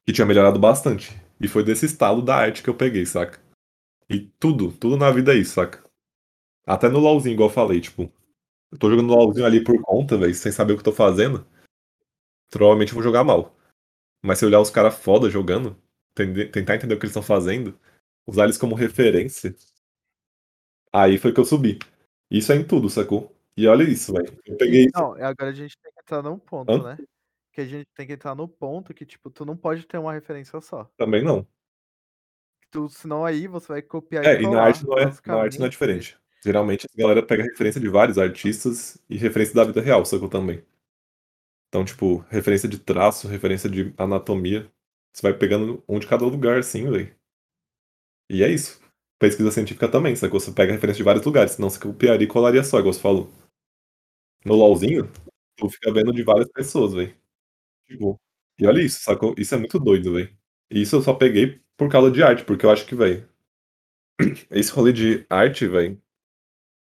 Que tinha melhorado bastante. E foi desse estalo da arte que eu peguei, saca? E tudo, tudo na vida é isso, saca? Até no LOLzinho, igual eu falei, tipo, eu tô jogando LOLzinho ali por conta, velho, sem saber o que eu tô fazendo. Provavelmente eu vou jogar mal. Mas se eu olhar os cara foda jogando, tentar entender o que eles estão fazendo, usar eles como referência aí foi que eu subi. Isso é em tudo, sacou? E olha isso, velho, eu peguei isso Então, agora a gente tem que entrar num ponto, Hã? né, que a gente tem que entrar no ponto que, tipo, tu não pode ter uma referência só. Também não. Tu senão aí você vai copiar e É, e na arte não é na arte não é diferente. Geralmente a galera pega referência de vários artistas e referência da vida real, sacou, também. Então, tipo, referência de traço, referência de anatomia, você vai pegando um de cada lugar, assim, velho. E é isso. Pesquisa científica também, sacou? Você pega referência de vários lugares, senão você copiaria e colaria só, igual você falou. No LOLzinho, tu fica vendo de várias pessoas, velho. Tipo, e olha isso, sacou? Isso é muito doido, velho. E isso eu só peguei por causa de arte, porque eu acho que, velho, esse rolê de arte, velho,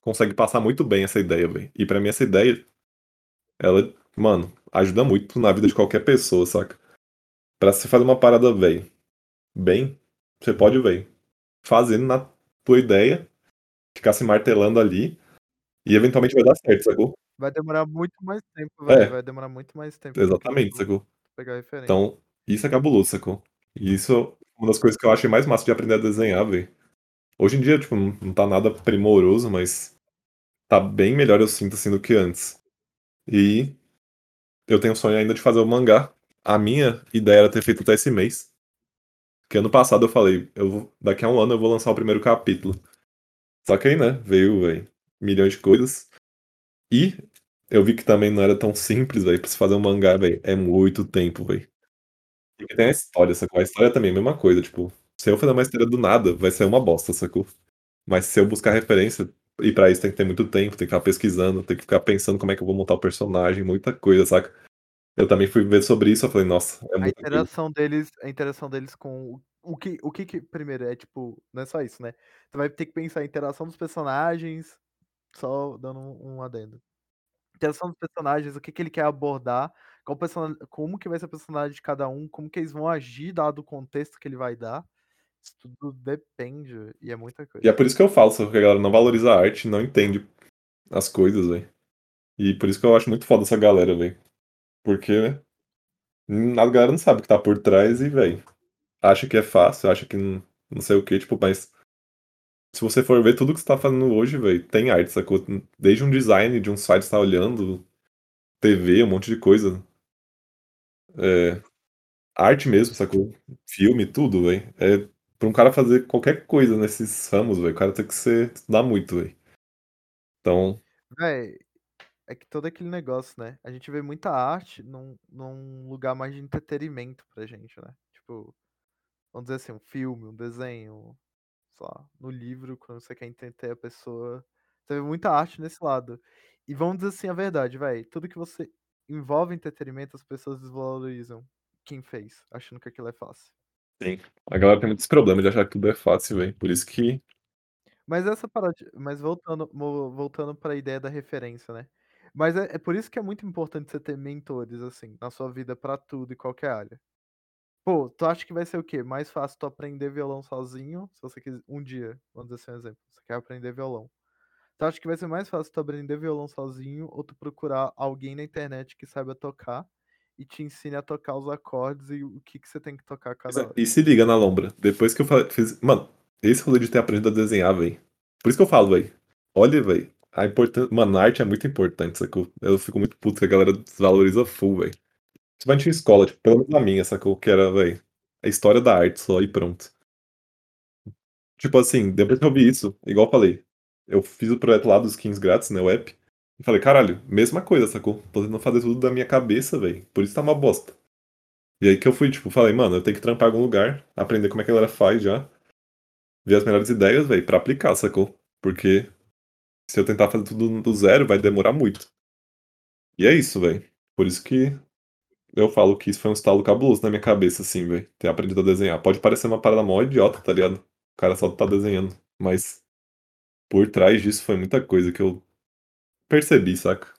consegue passar muito bem essa ideia, velho. E pra mim essa ideia, ela, mano, ajuda muito na vida de qualquer pessoa, saca? Pra você fazer uma parada, velho, bem, você pode, velho, fazer na tua ideia, ficar se martelando ali, e eventualmente vai dar certo, sacou? Vai demorar muito mais tempo, velho, É. vai demorar muito mais tempo Exatamente, sacou? pegar referência. Então, isso é cabuloso, sacou? E isso é uma das coisas que eu achei mais massa de aprender a desenhar, velho. Hoje em dia, tipo, não tá nada primoroso, mas tá bem melhor, eu sinto, assim, do que antes. E eu tenho o sonho ainda de fazer o mangá. A minha ideia era ter feito até esse mês. Que ano passado eu falei: "Eu vou daqui a 1 ano eu vou lançar o primeiro capítulo". Só que aí, né, veio, velho, milhões de coisas. E eu vi que também não era tão simples, velho, pra se fazer um mangá, velho, é muito tempo, velho. Porque tem a história, sacou? A história também é a mesma coisa, tipo, se eu fazer uma história do nada, vai ser uma bosta, sacou? Mas se eu buscar referência, e pra isso tem que ter muito tempo, tem que ficar pesquisando, tem que ficar pensando como é que eu vou montar o personagem, muita coisa, saca? Eu também fui ver sobre isso, eu falei: "Nossa, é A muita coisa". interação deles a interação deles com o que o que que primeiro, é tipo, não é só isso, né, tu vai ter que pensar a interação dos personagens só dando um um adendo. Interação dos personagens, o que que ele quer abordar, qual persona como que vai ser o personagem de cada um, como que eles vão agir dado o contexto que ele vai dar, tudo depende, e é muita E é coisa. por isso que eu falo, sacou, que a galera não valoriza a arte, não entende as coisas, velho. E por isso que eu acho muito foda essa galera, velho. Porque, hum, a galera não sabe o que tá por trás e, velho, acha que é fácil, acha que não não sei o quê, tipo, mas se você for ver tudo que você tá fazendo hoje, velho, tem arte, sacou? Desde um design de um site você tá olhando, TV, um monte de coisa. É, arte mesmo, sacou? Filme, tudo, velho. É, pra um cara fazer qualquer coisa nesses ramos, velho, o cara tem que ser estudar muito, velho. Então Véi, é que todo aquele negócio, né, a gente vê muita arte num num lugar mais de entretenimento pra gente, né, tipo, vamos dizer assim, um filme, um desenho, lá, no livro, quando você quer entreter a pessoa, você vê muita arte nesse lado. E vamos dizer assim a verdade, véi, tudo que você envolve entretenimento, as pessoas desvalorizam quem fez, achando que aquilo é fácil. Sim, a galera tem muito esse problema de achar que tudo é fácil, velho, por isso que Mas essa parada mas voltando voltando pra ideia da referência, né. Mas é é por isso que é muito importante você ter mentores, assim, na sua vida pra tudo e qualquer área. Pô, tu acha que vai ser o quê? Mais fácil tu aprender violão sozinho, se você quis um dia, vamos dizer assim um exemplo, você quer aprender violão. Tu acha que vai ser mais fácil tu aprender violão sozinho ou tu procurar alguém na internet que saiba tocar e te ensine a tocar os acordes e o que que você tem que tocar cada hora? e se liga na lombra, depois que eu fa fiz mano, esse rolê de ter aprendido a desenhar, velho, por isso que eu falo, velho, olha, velho, a importân mano, a arte é muito importante, sacou? Eu fico muito puto que a galera desvaloriza full, velho. Principalmente em escola, tipo, pelo menos na minha, sacou? Que era, velho, a história da arte só e pronto. Tipo assim, depois que eu vi isso, igual eu falei, eu fiz o projeto lá dos skins grátis, né, o app, e falei: "Caralho, mesma coisa, sacou? Tô tentando fazer tudo da minha cabeça, velho, por isso tá uma bosta". E aí que eu fui, tipo, falei: "Mano, eu tenho que trampar algum lugar, aprender como é que a galera faz já, ver as melhores ideias, velho, pra aplicar", sacou? Porque se eu tentar fazer tudo do zero, vai demorar muito. E é isso, velho. Por isso que eu falo que isso foi um estalo cabuloso na minha cabeça, assim, velho, ter aprendido a desenhar. Pode parecer uma parada mó idiota, tá ligado? O cara só tá desenhando, mas por trás disso foi muita coisa que eu percebi, saca?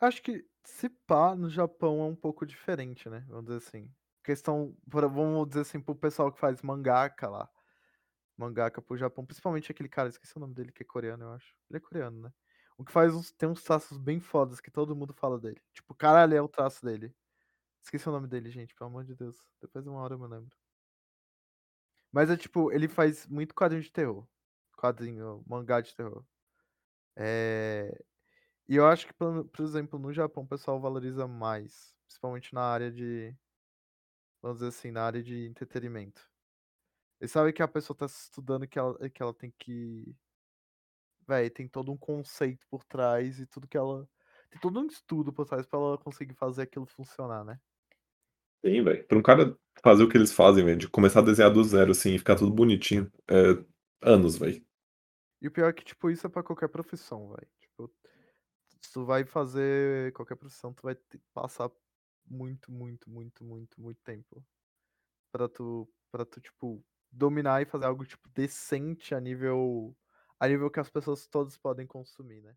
Acho que, se pá, no Japão é um pouco diferente, né, vamos dizer assim. Questão vamos dizer assim, para o pessoal que faz mangaka lá, mangaka para o Japão, principalmente aquele cara, esqueci o nome dele, que é coreano, eu acho. Ele é coreano, né. O que faz uns tem uns traços bem fodas que todo mundo fala dele. Tipo, caralho, é o traço dele. Esqueci o nome dele, gente, pelo amor de Deus. Depois uma hora eu me lembro. Mas é tipo, ele faz muito quadrinho de terror. Quadrinho, mangá de terror. Eh, e eu acho que por exemplo, no Japão o pessoal valoriza mais, principalmente na área de vamos dizer assim, na área de entretenimento. Eles sabem que a pessoa tá estudando que ela que ela tem que véi, tem todo um conceito por trás e tudo que ela tem todo um estudo por trás pra ela conseguir fazer aquilo funcionar, né. Sim, velho. Pra um cara fazer o que eles fazem, velho, de começar a desenhar do zero, assim, e ficar tudo bonitinho, é anos, velho. E o pior é que, tipo, isso é pra qualquer profissão, véi. Tipo, se tu vai fazer qualquer profissão, tu vai passar muito, muito, muito, muito, muito tempo pra tu pra tu, tipo, dominar e fazer algo, tipo, decente a nível a nível que as pessoas todas podem consumir, né.